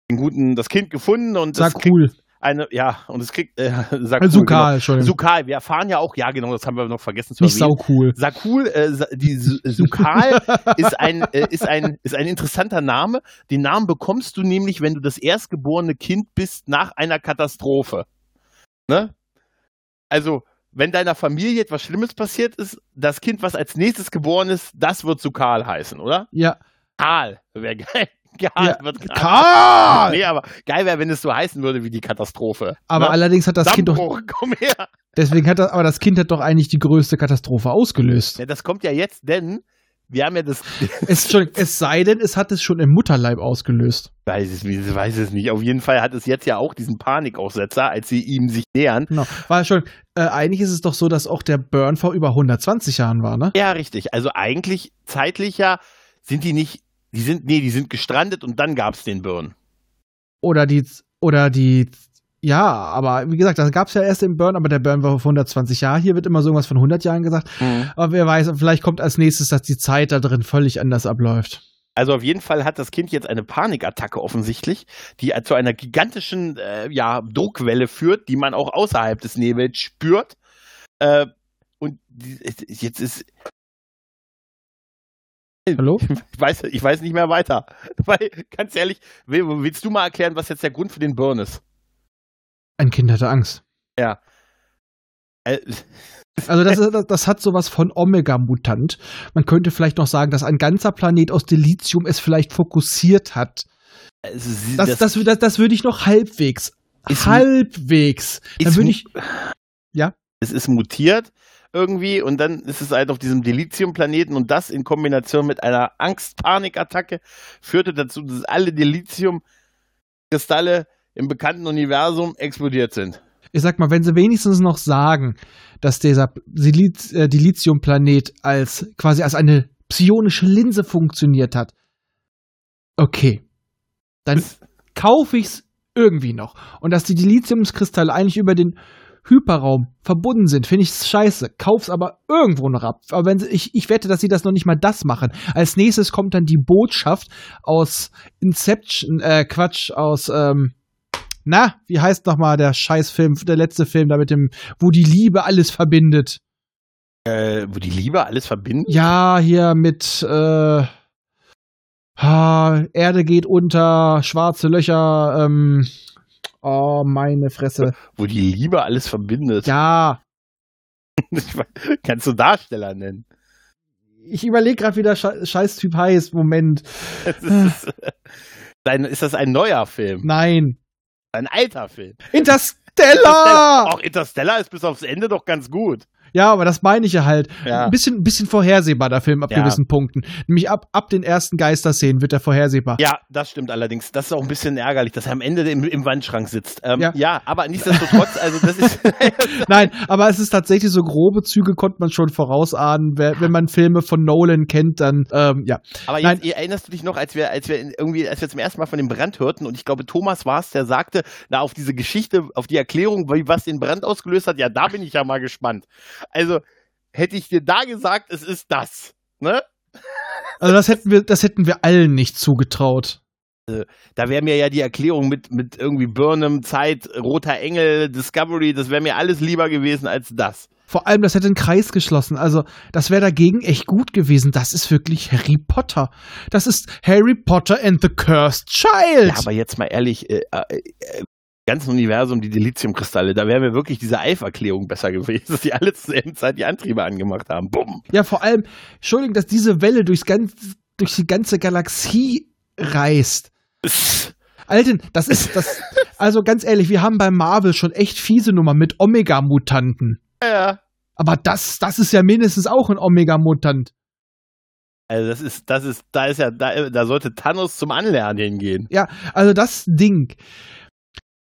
den guten das Kind gefunden und Sag das cool. eine ja und es kriegt äh, cool, genau. Sukal, Entschuldigung. Sukal, wir erfahren ja auch, ja genau, das haben wir noch vergessen zu Nicht erwähnen. sau cool. Sakul, äh, die Su- Sukal ist ein, äh, ist, ein, ist ein interessanter Name. Den Namen bekommst du nämlich, wenn du das erstgeborene Kind bist nach einer Katastrophe. Ne? Also, wenn deiner Familie etwas Schlimmes passiert ist, das Kind, was als nächstes geboren ist, das wird zu Karl heißen, oder? Ja. Karl, wäre geil. Karl Ja, wird Karl. Karl! Nee, aber geil wäre, wenn es so heißen würde wie die Katastrophe. Aber ne? allerdings hat das Kind doch, Dammbruch, komm her. deswegen hat das, aber das Kind hat doch eigentlich die größte Katastrophe ausgelöst. Ja, das kommt ja jetzt, denn wir haben ja das, Es, schon, es sei denn, es hat es schon im Mutterleib ausgelöst. weiß es, ich weiß es nicht. Auf jeden Fall hat es jetzt ja auch diesen Panikaussetzer, als sie ihm sich nähern. Genau. War schon, äh, eigentlich ist es doch so, dass auch der Burn vor über 120 Jahren war, ne? Ja, richtig. Also eigentlich zeitlicher sind die nicht, die sind, nee, die sind gestrandet und dann gab's den Burn. Oder die, oder die, ja, aber wie gesagt, das gab es ja erst im Burn, aber der Burn war vor 120 Jahren. Hier wird immer so irgendwas von 100 Jahren gesagt. Aber wer weiß, vielleicht kommt als nächstes, dass die Zeit da drin völlig anders abläuft. Also auf jeden Fall hat das Kind jetzt eine Panikattacke offensichtlich, die zu einer gigantischen äh, ja, Druckwelle führt, die man auch außerhalb des Nebels spürt. Äh, und jetzt ist, Hallo? ich weiß, ich weiß nicht mehr weiter. Weil, ganz ehrlich, will, willst du mal erklären, was jetzt der Grund für den Burn ist? Ein Kind hatte Angst. Äh, Also das, ist, das, hat sowas von Omega-Mutant. Man könnte vielleicht noch sagen, dass ein ganzer Planet aus Dilithium es vielleicht fokussiert hat. also sie- Das, das, das, das, würde ich noch halbwegs. Halbwegs. Dann würde ich. Ja? es ist mutiert irgendwie und dann ist es halt auf diesem Dilithium-Planeten und das in Kombination mit einer Angst-Panik-Attacke führte dazu, dass alle Dilithium-Kristalle im bekannten Universum explodiert sind. Ich sag mal, wenn sie wenigstens noch sagen, dass dieser Siliz- äh, Dilithium-Planet als quasi als eine psionische Linse funktioniert hat, okay, dann kaufe ich's irgendwie noch. Und dass die Dilithiumskristalle eigentlich über den Hyperraum verbunden sind, finde ich scheiße. Kauf's aber irgendwo noch ab. Aber wenn sie, ich, ich wette, dass sie das noch nicht mal das machen. Als nächstes kommt dann die Botschaft aus Inception, äh, Quatsch, aus, ähm, na, wie heißt noch mal der Scheißfilm, der letzte Film da mit dem, wo die Liebe alles verbindet? Äh, wo die Liebe alles verbindet? Ja, hier mit, äh, Erde geht unter, schwarze Löcher, ähm, oh, meine Fresse. Wo die Liebe alles verbindet. Ja, weiß- Kannst du Darsteller nennen? ich überlege gerade, wie der Sche Scheißtyp heißt. Moment. Ist, ein, ist das ein neuer Film? Nein. Ein alter Film? Interstellar! Auch Interstellar ist bis aufs Ende doch ganz gut. Ja, aber das meine ich ja halt. Ja. Ein bisschen, bisschen vorhersehbar, der Film ab Ja. gewissen Punkten. Nämlich ab, ab den ersten Geisterszenen wird er vorhersehbar. Ja, das stimmt allerdings. Das ist auch ein bisschen ärgerlich, dass er am Ende im, im Wandschrank sitzt. Ähm, Ja. ja. aber nichtsdestotrotz, also das ist. Nein, aber es ist tatsächlich so grobe Züge konnte man schon vorausahnen. Wenn man Filme von Nolan kennt, dann ähm, ja. aber Nein. jetzt erinnerst du dich noch, als wir, als wir irgendwie, als wir zum ersten Mal von dem Brand hörten und ich glaube, Thomas war es, der sagte, na, auf diese Geschichte, auf die Erklärung, wie was den Brand ausgelöst hat, ja, da bin ich ja mal gespannt. Also, hätte ich dir da gesagt, es ist das. Ne? Also das hätten wir, das hätten wir allen nicht zugetraut. Da wäre mir ja die Erklärung mit, mit irgendwie Burnham, Zeit, Roter Engel, Discovery, das wäre mir alles lieber gewesen als das. Vor allem, das hätte einen Kreis geschlossen. Also, das wäre dagegen echt gut gewesen. Das ist wirklich Harry Potter. Das ist Harry Potter and the Cursed Child. Ja, aber jetzt mal ehrlich, äh, äh, äh, ganzen Universum die Dilithiumkristalle, da wäre mir wirklich diese Eiferklärung besser gewesen, dass die alle zur selben Zeit die Antriebe angemacht haben. Bumm. Ja, vor allem, Entschuldigung, dass diese Welle durchs ganz, durch die ganze Galaxie reist. Alten, das ist das. Also ganz ehrlich, wir haben bei Marvel schon echt fiese Nummer mit Omega-Mutanten. Ja. Aber das, das ist ja mindestens auch ein Omega-Mutant. Also das ist, das ist, da ist ja, da, da sollte Thanos zum Anlernen hingehen. Ja, also das Ding.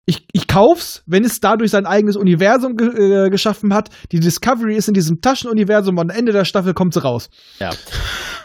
Ich, ich kauf's, wenn es dadurch sein eigenes Universum ge äh, geschaffen hat. Die Discovery ist in diesem Taschenuniversum und am Ende der Staffel kommt sie raus. Ja.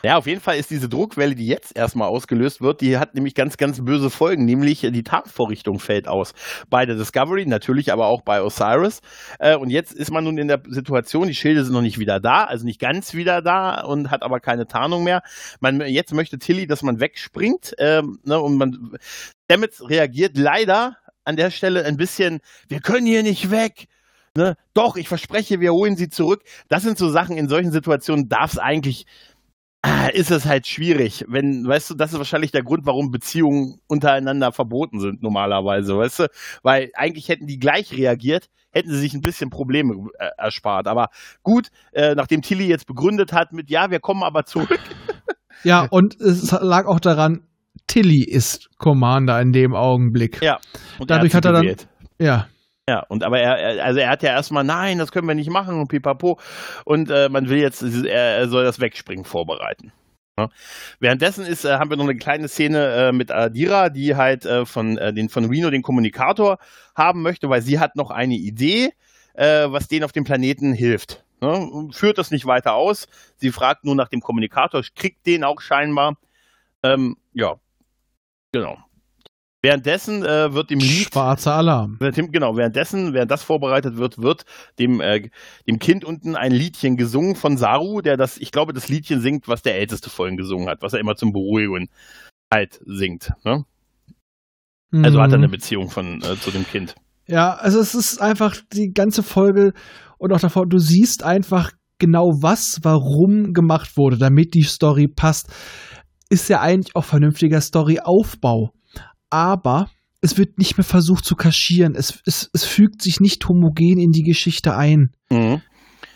Ja, auf jeden Fall ist diese Druckwelle, die jetzt erstmal ausgelöst wird, die hat nämlich ganz, ganz böse Folgen, nämlich die Tarnvorrichtung fällt aus. Bei der Discovery, natürlich aber auch bei Osiris. Äh, und jetzt ist man nun in der Situation, die Schilde sind noch nicht wieder da, also nicht ganz wieder da und hat aber keine Tarnung mehr. Man, jetzt möchte Tilly, dass man wegspringt, ähm, ne, und man, Stamets reagiert leider an der Stelle ein bisschen, wir können hier nicht weg. Ne? Doch, ich verspreche, wir holen sie zurück. Das sind so Sachen, in solchen Situationen darf es eigentlich ah, ist es halt schwierig. Wenn, weißt du, das ist wahrscheinlich der Grund, warum Beziehungen untereinander verboten sind normalerweise, weißt du? Weil eigentlich hätten die gleich reagiert, hätten sie sich ein bisschen Probleme äh, erspart. Aber gut, äh, nachdem Tilly jetzt begründet hat mit, ja, wir kommen aber zurück. Ja, und es lag auch daran, Tilly ist Commander in dem Augenblick. Ja. Und Dadurch hat, hat er dann, ja. Ja, und aber er, also er hat ja erstmal, nein, das können wir nicht machen und pipapo. Und äh, man will jetzt, er soll das Wegspringen vorbereiten. Ja. Währenddessen ist, äh, haben wir noch eine kleine Szene äh, mit Adira, die halt äh, von, äh, den, von Reno den Kommunikator haben möchte, weil sie hat noch eine Idee, äh, was denen auf dem Planeten hilft. Ne? Führt das nicht weiter aus. Sie fragt nur nach dem Kommunikator, kriegt den auch scheinbar. Ähm, ja, genau. Währenddessen äh, wird dem Lied. Schwarzer Alarm. Genau, währenddessen, während das vorbereitet wird, wird dem, äh, dem Kind unten ein Liedchen gesungen von Saru, der das, ich glaube, das Liedchen singt, was der Älteste vorhin gesungen hat, was er immer zum Beruhigen halt singt. Ne? Mhm. Also hat er eine Beziehung von, äh, zu dem Kind. Ja, also es ist einfach die ganze Folge und auch davor, du siehst einfach genau was, warum gemacht wurde, damit die Story passt. Ist ja eigentlich auch vernünftiger Storyaufbau aber es wird nicht mehr versucht zu kaschieren. Es, es, es fügt sich nicht homogen in die Geschichte ein. Mhm.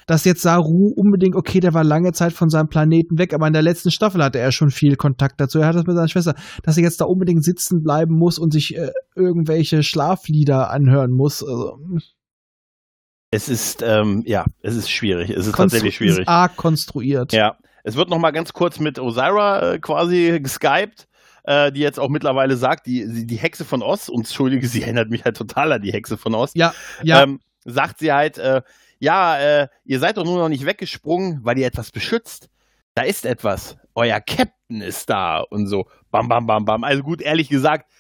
Dass jetzt Saru unbedingt, okay, der war lange Zeit von seinem Planeten weg, aber in der letzten Staffel hatte er schon viel Kontakt dazu. Er hat das mit seiner Schwester, dass er jetzt da unbedingt sitzen bleiben muss und sich äh, irgendwelche Schlaflieder anhören muss. Also, hm. es ist, ähm, ja, es ist schwierig. Es ist Konstru tatsächlich schwierig. Ist arg konstruiert. Ja. Es wird noch mal ganz kurz mit Osira äh, quasi geskypt äh, die jetzt auch mittlerweile sagt, die, die Hexe von Oz, und entschuldige, sie erinnert mich halt total an die Hexe von Oz. Ja, ja. Ähm, sagt sie halt, äh, ja, äh, ihr seid doch nur noch nicht weggesprungen, weil ihr etwas beschützt. Da ist etwas. Euer Captain ist da und so. Bam, bam, bam, bam. Also gut, ehrlich gesagt,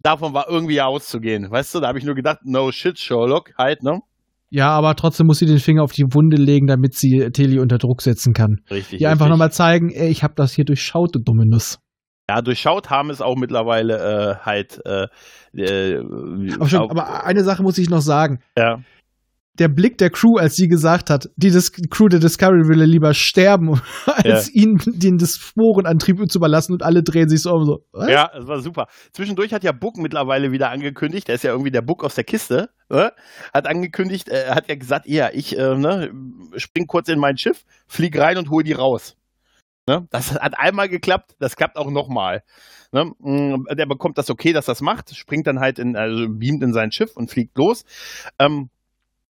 davon war irgendwie auszugehen. Weißt du, da habe ich nur gedacht, no shit, Sherlock, halt, ne? Ja, aber trotzdem muss sie den Finger auf die Wunde legen, damit sie Teli unter Druck setzen kann. Richtig. Ihr einfach nochmal zeigen, ey, ich habe das hier durchschaut, du dumme Nuss ja, durchschaut haben es auch mittlerweile äh, halt. Äh, äh, aber, schon, aber, eine Sache muss ich noch sagen. Ja. Der Blick der Crew, als sie gesagt hat, die Dis Crew der Discovery will lieber sterben, als ja. ihnen den Sporenantrieb zu überlassen und alle drehen sich so um so. Was? Ja, das war super. Zwischendurch hat ja Book mittlerweile wieder angekündigt, der ist ja irgendwie der Book aus der Kiste, ne? hat angekündigt, er äh, hat ja gesagt, ja, ich äh, ne, spring kurz in mein Schiff, flieg rein und hol die raus. Ne? Das hat einmal geklappt, das klappt auch nochmal. Ne? Mm, der bekommt das okay, dass das macht, springt dann halt in, also beamt in sein Schiff und fliegt los. Ähm,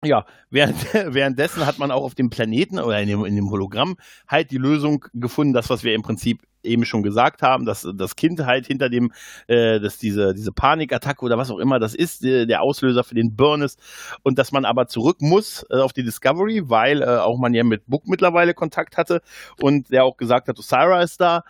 ja, während, währenddessen hat man auch auf dem Planeten oder in dem, in dem Hologramm halt die Lösung gefunden, das, was wir im Prinzip eben schon gesagt haben, dass das Kind halt hinter dem, äh, dass diese, diese Panikattacke oder was auch immer das ist, äh, der Auslöser für den Burn ist und dass man aber zurück muss äh, auf die Discovery, weil äh, auch man ja mit Book mittlerweile Kontakt hatte und der auch gesagt hat, Osira ist da.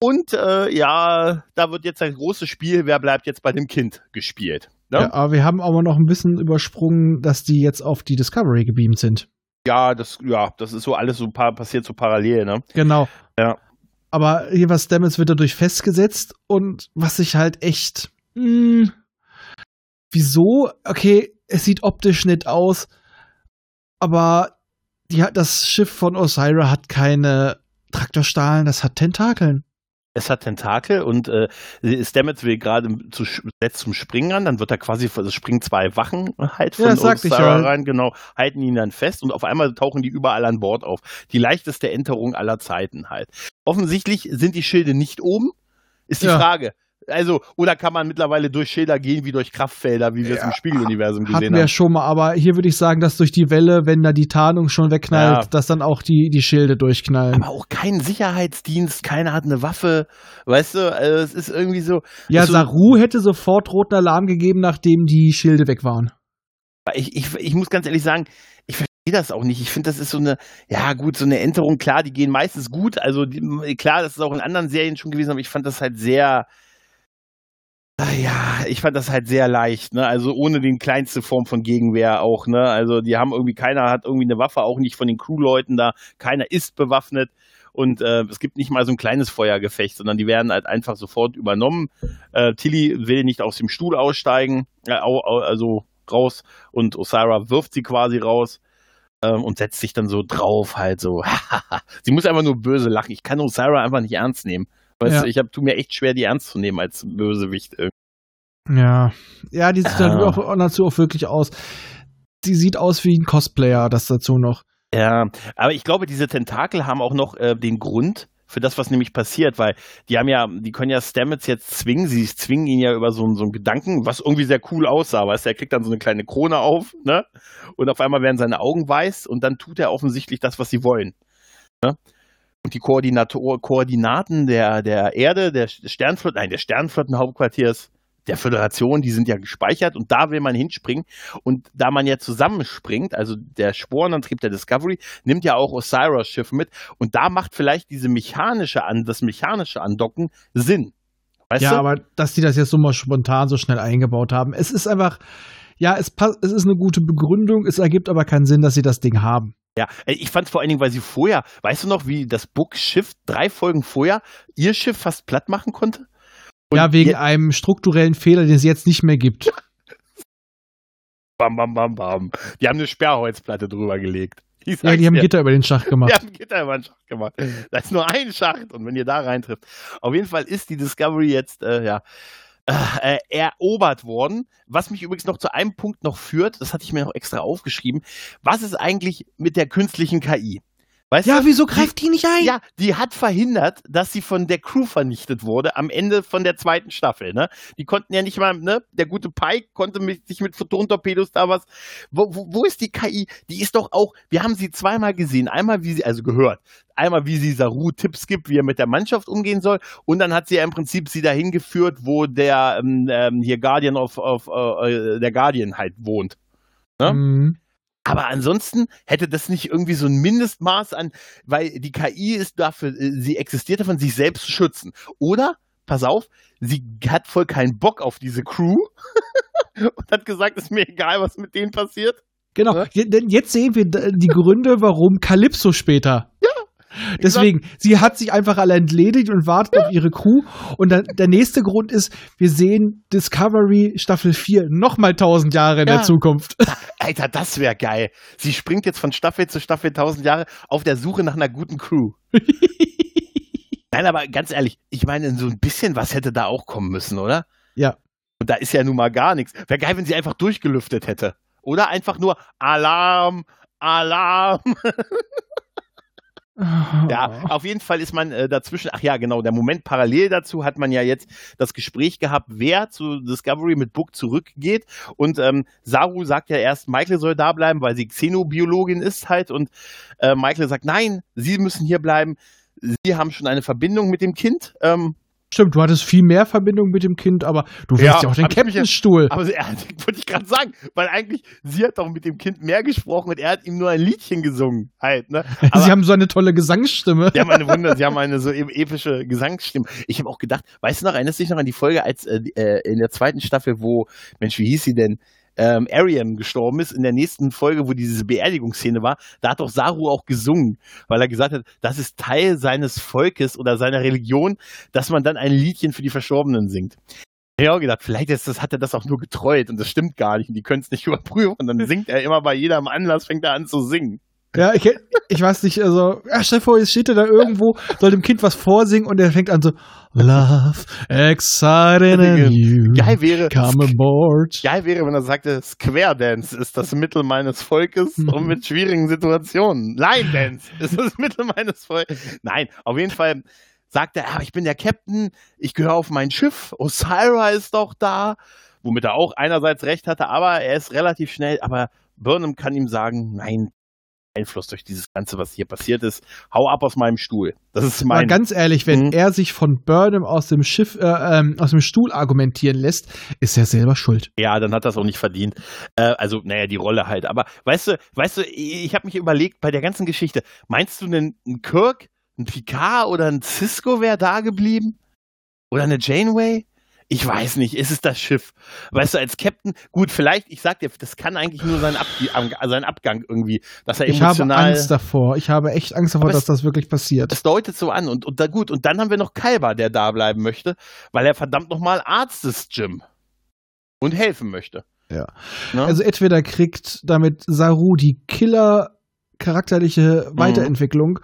Und äh, ja, da wird jetzt ein großes Spiel, wer bleibt jetzt bei dem Kind gespielt. Ne? Ja, aber wir haben aber noch ein bisschen übersprungen, dass die jetzt auf die Discovery gebeamt sind. Ja, das, ja, das ist so alles so passiert so parallel, ne? Genau. Ja. Aber hier was Stamets wird dadurch festgesetzt und was ich halt echt. Mh, hm, wieso? Okay, es sieht optisch nett aus, aber die, das Schiff von Osira hat keine Traktorstahlen, das hat Tentakeln es hat Tentakel und äh, Stamets will gerade zu, setzt zum Springen an, dann wird er quasi, also springen zwei Wachen halt von ja, Sarah rein, genau, halten ihn dann fest und auf einmal tauchen die überall an Bord auf. Die leichteste Enterung aller Zeiten halt. Offensichtlich sind die Schilde nicht oben, ist die ja. Frage. Also, oder kann man mittlerweile durch Schilder gehen wie durch Kraftfelder, wie wir ja, es im Spiegeluniversum gesehen hatten wir haben? schon mal, aber hier würde ich sagen, dass durch die Welle, wenn da die Tarnung schon wegknallt, ja. dass dann auch die, die Schilde durchknallen. Aber auch kein Sicherheitsdienst, keiner hat eine Waffe, weißt du, also es ist irgendwie so. Ja, so, Saru hätte sofort roten Alarm gegeben, nachdem die Schilde weg waren. Ich, ich, ich muss ganz ehrlich sagen, ich verstehe das auch nicht. Ich finde, das ist so eine, ja gut, so eine Änderung, klar, die gehen meistens gut. Also die, klar, das ist auch in anderen Serien schon gewesen, aber ich fand das halt sehr, ja, ich fand das halt sehr leicht, ne? Also ohne den kleinste Form von Gegenwehr auch, ne? Also die haben irgendwie, keiner hat irgendwie eine Waffe, auch nicht von den Crewleuten da, keiner ist bewaffnet und äh, es gibt nicht mal so ein kleines Feuergefecht, sondern die werden halt einfach sofort übernommen. Äh, Tilly will nicht aus dem Stuhl aussteigen, äh, also raus und Osira wirft sie quasi raus. ähm, und setzt sich dann so drauf, halt so. Sie muss einfach nur böse lachen. Ich kann Osira einfach nicht ernst nehmen. Weißt Ja. du, ich hab, tu mir echt schwer, die ernst zu nehmen als Bösewicht. Ja. Ja, die sieht dann Ah. auch dazu auch wirklich aus. Die sieht aus wie ein Cosplayer, das dazu noch. Ja, aber ich glaube, diese Tentakel haben auch noch äh, den Grund für das, was nämlich passiert, weil die haben ja, die können ja Stamets jetzt zwingen, sie zwingen ihn ja über so, einen- so einen Gedanken, was irgendwie sehr cool aussah, weißt du, er kriegt dann so eine kleine Krone auf, ne? Und auf einmal werden seine Augen weiß und dann tut er offensichtlich das, was sie wollen. Ne? Und die Koordinator Koordinaten der, der Erde, der Sternflotten, nein, der Sternflottenhauptquartiers der Föderation, die sind ja gespeichert und da will man hinspringen. Und da man ja zusammenspringt, also der Sporenantrieb der Discovery, nimmt ja auch Osiris Schiff mit und da macht vielleicht diese mechanische an, das mechanische Andocken Sinn. Weißt ja, du? aber dass die das jetzt so mal spontan so schnell eingebaut haben. Es ist einfach, ja, es passt, es ist eine gute Begründung, es ergibt aber keinen Sinn, dass sie das Ding haben. Ja, ich fand vor allen Dingen, weil sie vorher, weißt du noch, wie das Book-Schiff drei Folgen vorher ihr Schiff fast platt machen konnte? Und ja, wegen einem strukturellen Fehler, den es jetzt nicht mehr gibt. Bam, bam, bam, bam. Die haben eine Sperrholzplatte drüber gelegt. Ja, die haben dir. Gitter über den Schacht gemacht. Wir haben Gitter über den Schacht gemacht. Da ist nur ein Schacht und wenn ihr da reintrifft. Auf jeden Fall ist die Discovery jetzt, äh, ja, äh, erobert worden. Was mich übrigens noch zu einem Punkt noch führt, das hatte ich mir noch extra aufgeschrieben. Was ist eigentlich mit der künstlichen KI? Weißt Ja, du? wieso greift die nicht ein? Ja, die hat verhindert, dass sie von der Crew vernichtet wurde am Ende von der zweiten Staffel. Ne? Die konnten ja nicht mal, ne? Der gute Pike konnte mit, sich mit Photon-Torpedos da was. Wo, wo, wo ist die KI? Die ist doch auch, wir haben sie zweimal gesehen. Einmal, wie sie, also gehört, einmal, wie sie Saru Tipps gibt, wie er mit der Mannschaft umgehen soll. Und dann hat sie ja im Prinzip sie dahin geführt, wo der ähm, ähm, hier Guardian of, of äh, der Guardian halt wohnt. Ne? Mhm. Aber ansonsten hätte das nicht irgendwie so ein Mindestmaß an, weil die KI ist dafür, äh, sie existiert davon, sich selbst zu schützen. Oder, pass auf, sie hat voll keinen Bock auf diese Crew und hat gesagt, ist mir egal, was mit denen passiert. Genau, denn jetzt sehen wir die Gründe, warum Calypso später. Ja. Deswegen, sie hat sich einfach alle entledigt und wartet auf ihre Crew. Und dann, der nächste Grund ist, wir sehen Discovery Staffel 4 nochmal tausend Jahre in Ja. der Zukunft. Alter, das wäre geil. Sie springt jetzt von Staffel zu Staffel tausend Jahre auf der Suche nach einer guten Crew. Nein, aber ganz ehrlich, ich meine, so ein bisschen was hätte da auch kommen müssen, oder? Ja. Und da ist ja nun mal gar nichts. Wäre geil, wenn sie einfach durchgelüftet hätte. Oder einfach nur Alarm, Alarm. Ja, auf jeden Fall ist man äh, dazwischen, ach ja, genau, der Moment parallel dazu hat man ja jetzt das Gespräch gehabt, wer zu Discovery mit Book zurückgeht. Und ähm, Saru sagt ja erst, Michael soll da bleiben, weil sie Xenobiologin ist halt. Und äh, Michael sagt, nein, sie müssen hier bleiben. Sie haben schon eine Verbindung mit dem Kind. Ähm, Stimmt, du hattest viel mehr Verbindung mit dem Kind, aber du willst Ja, ja, auch den Captainstuhl. aber sie, ja, wollte ich gerade sagen, weil eigentlich, sie hat doch mit dem Kind mehr gesprochen und er hat ihm nur ein Liedchen gesungen. Halt, ne? Aber- sie haben so eine tolle Gesangsstimme. Die haben eine Wunder, sie haben eine so epische Gesangsstimme. Ich habe auch gedacht, weißt du noch, erinnerst du dich noch an die Folge als äh, äh, in der zweiten Staffel, wo, Mensch, wie hieß sie denn? Ähm, Ariam gestorben ist, in der nächsten Folge, wo diese Beerdigungsszene war, da hat doch Saru auch gesungen, weil er gesagt hat, das ist Teil seines Volkes oder seiner Religion, dass man dann ein Liedchen für die Verstorbenen singt. Ich habe auch gedacht, vielleicht ist das, hat er das auch nur getreut und das stimmt gar nicht und die können es nicht überprüfen und dann singt er immer bei jedem Anlass, fängt er an zu singen. Ja, ich, ich weiß nicht, also, ja, stell dir vor, jetzt steht er da irgendwo, soll dem Kind was vorsingen und er fängt an so, Love, exciting and you, Geil wäre, come aboard. Geil wäre, wenn er sagte, Square Dance ist das Mittel meines Volkes, um mit schwierigen Situationen. Line Dance ist das Mittel meines Volkes. Nein, auf jeden Fall sagt er, ah, ich bin der Captain, ich gehöre auf mein Schiff, Osira ist doch da, womit er auch einerseits recht hatte, aber er ist relativ schnell, aber Burnham kann ihm sagen, nein, Einfluss durch dieses Ganze, was hier passiert ist, hau ab aus meinem Stuhl. Das ist Mal mein... ganz ehrlich, wenn Mhm. er sich von Burnham aus dem Schiff, äh, ähm, aus dem Stuhl argumentieren lässt, ist er selber schuld. Ja, dann hat das auch nicht verdient. Äh, also, naja, die Rolle halt. Aber weißt du, weißt du, ich habe mich überlegt, bei der ganzen Geschichte, meinst du einen, einen Kirk, einen Picard oder ein Cisco wäre da geblieben? Oder eine Janeway? Ich weiß nicht, ist es das Schiff? Weißt du, als Captain, gut, vielleicht, ich sag dir, das kann eigentlich nur sein, Ab sein Abgang irgendwie, dass er Ich habe emotional. Angst davor. Ich habe echt Angst davor, dass es- das wirklich passiert. Das deutet so an. Und, und da gut, und dann haben wir noch Kalber, der da bleiben möchte, weil er verdammt nochmal Arzt ist, Jim. Und helfen möchte. Ja. Ne? Also entweder kriegt damit Saru die Killer charakterliche Mhm. Weiterentwicklung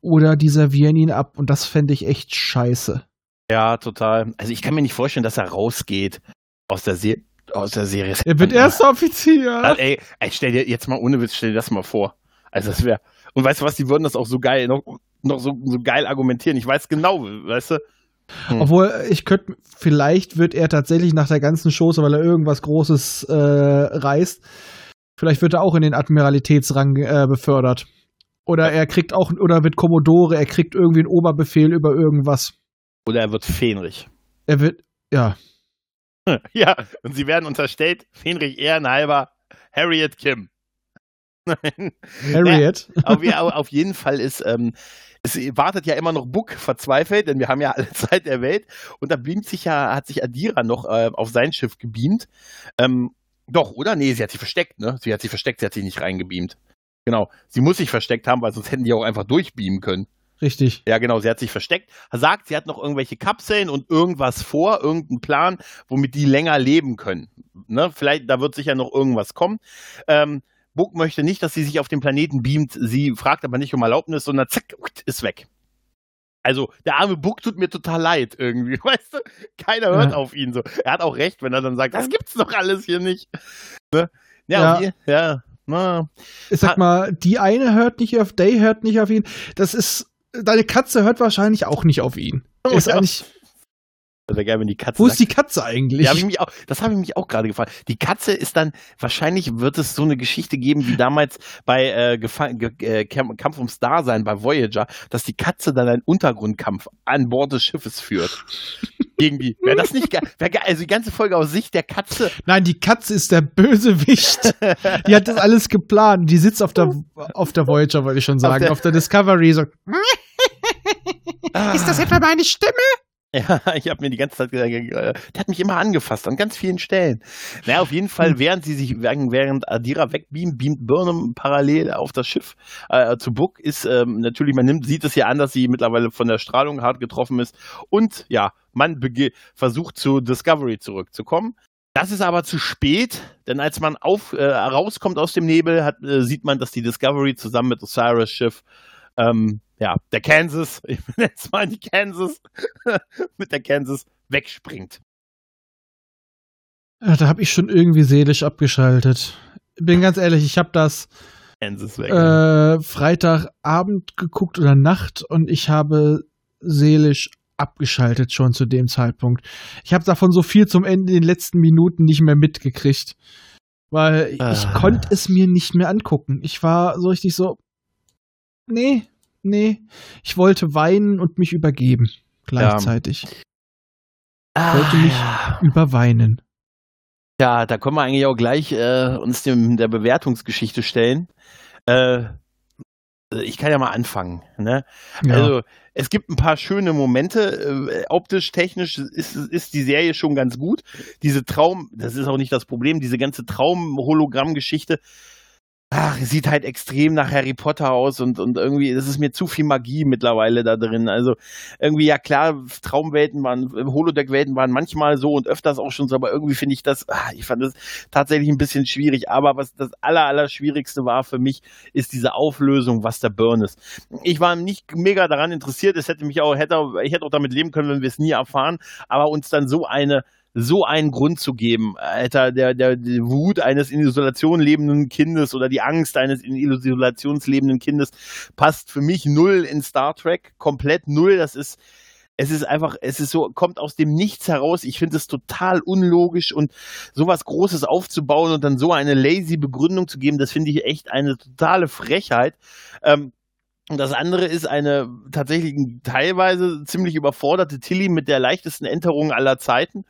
oder die servieren ihn ab und das fände ich echt scheiße. Ja, total. Also ich kann mir nicht vorstellen, dass er rausgeht aus der, Se aus der Serie. Er wird erster Offizier. Also, ey, ey, stell dir jetzt mal ohne Witz, stell dir das mal vor. Also das wäre. Und weißt du was, die würden das auch so geil, noch, noch so, so geil argumentieren. Ich weiß genau, weißt du? Hm. Obwohl, ich könnte, vielleicht wird er tatsächlich nach der ganzen Chose, weil er irgendwas Großes äh, reißt, vielleicht wird er auch in den Admiralitätsrang äh, befördert. Oder er kriegt auch, oder wird Kommodore, er kriegt irgendwie einen Oberbefehl über irgendwas. Oder er wird Fähnrich. Er wird, ja. Ja, und sie werden unterstellt, Fähnrich Ehrenhalber, Harriet Kim. Nein. Harriet. Ja, auf, auf jeden Fall ist, ähm, es wartet ja immer noch Book verzweifelt, denn wir haben ja alle Zeit der Welt. Und da beamt sich ja, hat sich Adira noch äh, auf sein Schiff gebeamt. Ähm, doch, oder? Nee, sie hat sich versteckt, ne? Sie hat sich versteckt, sie hat sich nicht reingebeamt. Genau. Sie muss sich versteckt haben, weil sonst hätten die auch einfach durchbeamen können. Richtig. Ja, genau, sie hat sich versteckt, sagt, sie hat noch irgendwelche Kapseln und irgendwas vor, irgendeinen Plan, womit die länger leben können. Ne? Vielleicht, da wird sicher noch irgendwas kommen. Ähm, Book möchte nicht, dass sie sich auf den Planeten beamt. Sie fragt aber nicht um Erlaubnis, sondern zack, ist weg. Also, der arme Book tut mir total leid irgendwie, weißt du? Keiner hört Ja. auf ihn so. Er hat auch recht, wenn er dann sagt, das gibt's doch alles hier nicht. Ne? Ja, Ja. je- ja, na, Ich sag mal, die eine hört nicht auf Day, hört nicht auf ihn. Das ist, deine Katze hört wahrscheinlich auch nicht auf ihn. Oh, ist ja. eigentlich, wäre geil, wenn die Katze wo sagt, ist die Katze eigentlich? Hab auch, das habe ich mich auch gerade gefragt. Die Katze ist dann, wahrscheinlich wird es so eine Geschichte geben wie damals bei äh, äh, Kampf ums Dasein bei Voyager, dass die Katze dann einen Untergrundkampf an Bord des Schiffes führt. Gegen die. Wäre das nicht geil? Also die ganze Folge aus Sicht der Katze. Nein, die Katze ist der Bösewicht. die hat das alles geplant. Die sitzt auf der, auf der Voyager, wollte ich schon sagen, der- auf der, Discovery. So, Ah. ist das etwa meine Stimme? Ja, ich habe mir die ganze Zeit gesagt, äh, der hat mich immer angefasst an ganz vielen Stellen. Naja, auf jeden Fall, während sie sich, während, Adira wegbeamt, beamt Burnham parallel auf das Schiff äh, zu Book, ist ähm, natürlich, man nimmt, sieht es ja an, dass sie mittlerweile von der Strahlung hart getroffen ist und ja, man versucht zu Discovery zurückzukommen. Das ist aber zu spät, denn als man auf, äh, rauskommt aus dem Nebel, hat, äh, sieht man, dass die Discovery zusammen mit Osiris Schiff ähm, ja, der Kansas, ich nenne es mal die Kansas, mit der Kansas wegspringt. Ja, da habe ich schon irgendwie seelisch abgeschaltet. Bin ganz ehrlich, ich habe das Kansas weg. äh, Freitagabend geguckt oder Nacht und ich habe seelisch abgeschaltet schon zu dem Zeitpunkt. Ich habe davon so viel zum Ende in den letzten Minuten nicht mehr mitgekriegt. Weil ich Ah. konnte es mir nicht mehr angucken. Ich war so richtig so, nee, nee. Ich wollte weinen und mich übergeben. Gleichzeitig. ah, wollte mich- ja. Überweinen. ja, da können wir eigentlich auch gleich äh, uns dem, der Bewertungsgeschichte stellen. Äh, ich kann ja mal anfangen. Ne? Ja. Also, es gibt ein paar schöne Momente. Äh, optisch, technisch ist, ist die Serie schon ganz gut. Diese Traum, das ist auch nicht das Problem, diese ganze Traum-Hologramm-Geschichte, ach, sieht halt extrem nach Harry Potter aus und, und irgendwie, das ist mir zu viel Magie mittlerweile da drin. Also, irgendwie, ja klar, Traumwelten waren, Holodeck-Welten waren manchmal so und öfters auch schon so, aber irgendwie finde ich das, ah, ich fand das tatsächlich ein bisschen schwierig. Aber was das aller, aller Schwierigste war für mich, ist diese Auflösung, was der Burn ist. Ich war nicht mega daran interessiert. Es hätte mich auch, hätte, ich hätte auch damit leben können, wenn wir es nie erfahren. Aber uns dann so eine, so einen Grund zu geben, Alter, der, der, die Wut eines in Isolation lebenden Kindes oder die Angst eines in Isolation lebenden Kindes passt für mich null in Star Trek. Komplett null. Das ist, es ist einfach, es ist so, kommt aus dem Nichts heraus. Ich finde es total unlogisch und sowas Großes aufzubauen und dann so eine lazy Begründung zu geben, das finde ich echt eine totale Frechheit. Ähm, und das andere ist eine tatsächlich teilweise ziemlich überforderte Tilly mit der leichtesten Enterung aller Zeiten,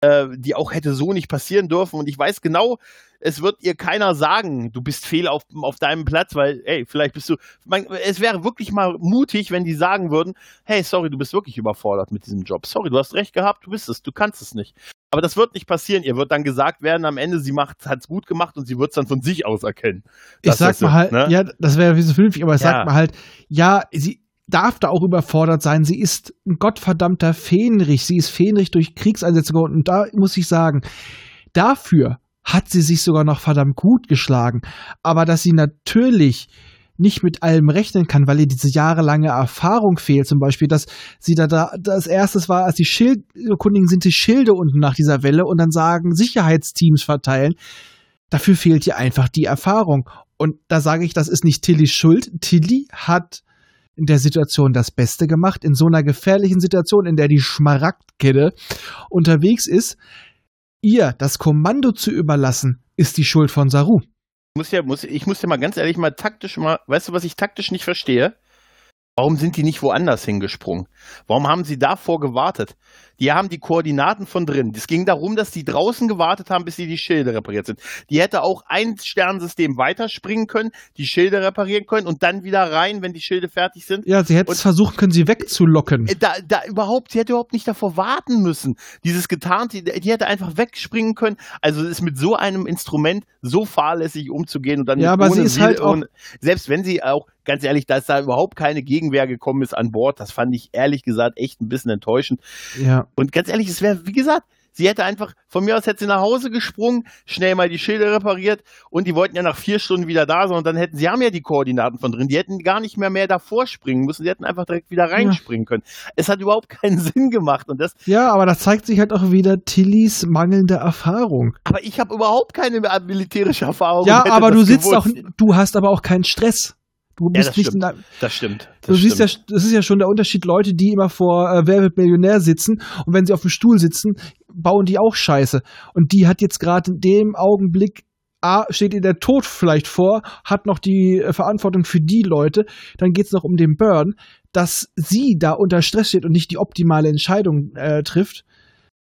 äh, die auch hätte so nicht passieren dürfen. Und ich weiß genau, es wird ihr keiner sagen, du bist fehl auf, auf deinem Platz, weil, ey, vielleicht bist du. Man, es wäre wirklich mal mutig, wenn die sagen würden, hey, sorry, du bist wirklich überfordert mit diesem Job. Sorry, du hast recht gehabt, du bist es, du kannst es nicht. Aber das wird nicht passieren. Ihr wird dann gesagt werden, am Ende, sie macht, hat's gut gemacht und sie wird es dann von sich aus erkennen. Ich sag mal halt, ne? ja, das wäre wie so vernünftig, aber ich Ja. sag mal halt, ja, sie darf da auch überfordert sein. Sie ist ein gottverdammter Fähnrich. Sie ist Fähnrich durch Kriegseinsätze geworden. Und da muss ich sagen, dafür hat sie sich sogar noch verdammt gut geschlagen. Aber dass sie natürlich nicht mit allem rechnen kann, weil ihr diese jahrelange Erfahrung fehlt. Zum Beispiel, dass sie da, da das erstes war, als die Schildkundigen sind die Schilde unten nach dieser Welle und dann sagen, Sicherheitsteams verteilen. Dafür fehlt ihr einfach die Erfahrung. Und da sage ich, das ist nicht Tillys Schuld. Tilly hat in der Situation das Beste gemacht, in so einer gefährlichen Situation, in der die Schmaragdkette unterwegs ist. Ihr das Kommando zu überlassen, ist die Schuld von Saru. Ich muss ja, muss, ich muss ja mal ganz ehrlich mal taktisch mal, weißt du, was ich taktisch nicht verstehe? Warum sind die nicht woanders hingesprungen? Warum haben sie davor gewartet? Die haben die Koordinaten von drin. Es ging darum, dass die draußen gewartet haben, bis sie die Schilde repariert sind. Die hätte auch ein Sternsystem weiterspringen können, die Schilde reparieren können und dann wieder rein, wenn die Schilde fertig sind. Ja, sie hätte es versuchen können, sie wegzulocken. Äh, Da, da überhaupt, sie hätte überhaupt nicht davor warten müssen. Dieses getarnt, die, die hätte einfach wegspringen können. Also es ist mit so einem Instrument so fahrlässig umzugehen und dann Ja, aber ohne sie ist Wil- halt auch- ohne, selbst wenn sie auch ganz ehrlich, dass da überhaupt keine Gegenwehr gekommen ist an Bord, das fand ich ehrlich gesagt echt ein bisschen enttäuschend. Ja. Und ganz ehrlich, es wäre, wie gesagt, sie hätte einfach, von mir aus hätte sie nach Hause gesprungen, schnell mal die Schilde repariert und die wollten ja nach vier Stunden wieder da sein und dann hätten, sie haben ja die Koordinaten von drin, die hätten gar nicht mehr mehr davor springen müssen, die hätten einfach direkt wieder reinspringen können. Es hat überhaupt keinen Sinn gemacht und das, Ja, aber das zeigt sich halt auch wieder Tillys mangelnde Erfahrung. aber ich habe überhaupt keine militärische Erfahrung. Ja, aber du sitzt auch, gewusst. du hast aber auch keinen Stress. Du Ja, bist das nicht in stimmt. der, Das stimmt. Das Du siehst ja, stimmt. das ist ja schon der Unterschied, Leute, die immer vor äh, Wer wird Millionär sitzen und wenn sie auf dem Stuhl sitzen, bauen die auch Scheiße. Und die hat jetzt gerade in dem Augenblick, A, steht ihr der Tod vielleicht vor, hat noch die äh, Verantwortung für die Leute, dann geht's noch um den Burn, dass sie da unter Stress steht und nicht die optimale Entscheidung äh, trifft.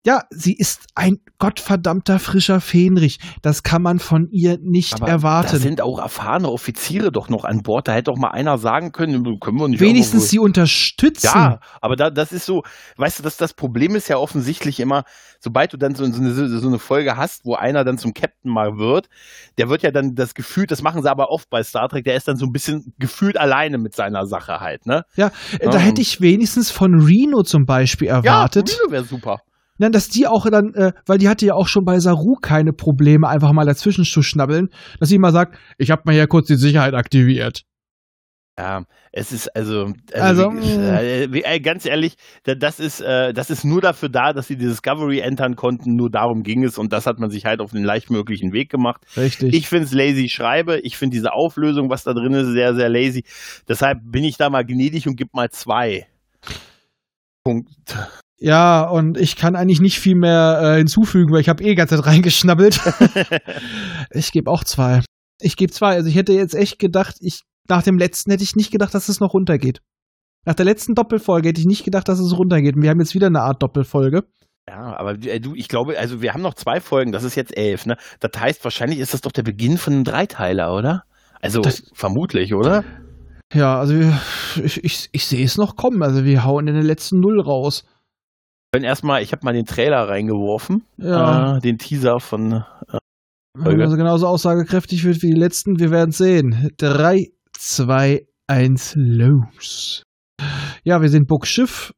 Ja, sie ist ein gottverdammter frischer Fähnrich. Das kann man von ihr nicht Aber erwarten. Da sind auch erfahrene Offiziere doch noch an Bord. Da hätte doch mal einer sagen können, können wir nicht Wenigstens sie unterstützen. Ja, aber da, das ist so, weißt du, das, das Problem ist ja offensichtlich immer, sobald du dann so, so, eine, so eine Folge hast, wo einer dann zum Captain mal wird, der wird ja dann das Gefühl, das machen sie aber oft bei Star Trek, der ist dann so ein bisschen gefühlt alleine mit seiner Sache halt, ne? Ja, äh, da Ja. hätte ich wenigstens von Reno zum Beispiel erwartet. Ja, wäre super. Na, dass die auch dann, äh, weil die hatte ja auch schon bei Saru keine Probleme, einfach mal dazwischen zu schnabbeln, dass sie mal sagt, ich habe mal hier kurz die Sicherheit aktiviert. Ja, es ist also, Also, also, wie- äh, ganz ehrlich, da- das ist, äh, das ist nur dafür da, dass sie die Discovery entern konnten. Nur darum ging es und das hat man sich halt auf den leichtmöglichen Weg gemacht. Richtig. Ich finde es lazy schreibe. Ich finde diese Auflösung, was da drin ist, sehr, sehr lazy. Deshalb bin ich da mal gnädig und gebe mal zwei. Punkt. Ja, und ich kann eigentlich nicht viel mehr äh, hinzufügen, weil ich habe eh die ganze Zeit reingeschnabbelt. ich gebe auch zwei. Ich gebe zwei. Also ich hätte jetzt echt gedacht, ich nach dem letzten hätte ich nicht gedacht, dass es noch runtergeht. Nach der letzten Doppelfolge hätte ich nicht gedacht, dass es runtergeht. Und wir haben jetzt wieder eine Art Doppelfolge. Ja, aber äh, du, ich glaube, also wir haben noch zwei Folgen, das ist jetzt elf, ne? Das heißt, wahrscheinlich ist das doch der Beginn von einem Dreiteiler, oder? Also Das- vermutlich, oder? Ja, also ich, ich, ich sehe es noch kommen. Also wir hauen in den letzten Null raus. Können erstmal, ich habe mal den Trailer reingeworfen, Ja. äh, den Teaser von Wenn er also genauso aussagekräftig wird wie die letzten, wir werden sehen. 3, 2, 1, los. Ja, wir sind Buckschiff.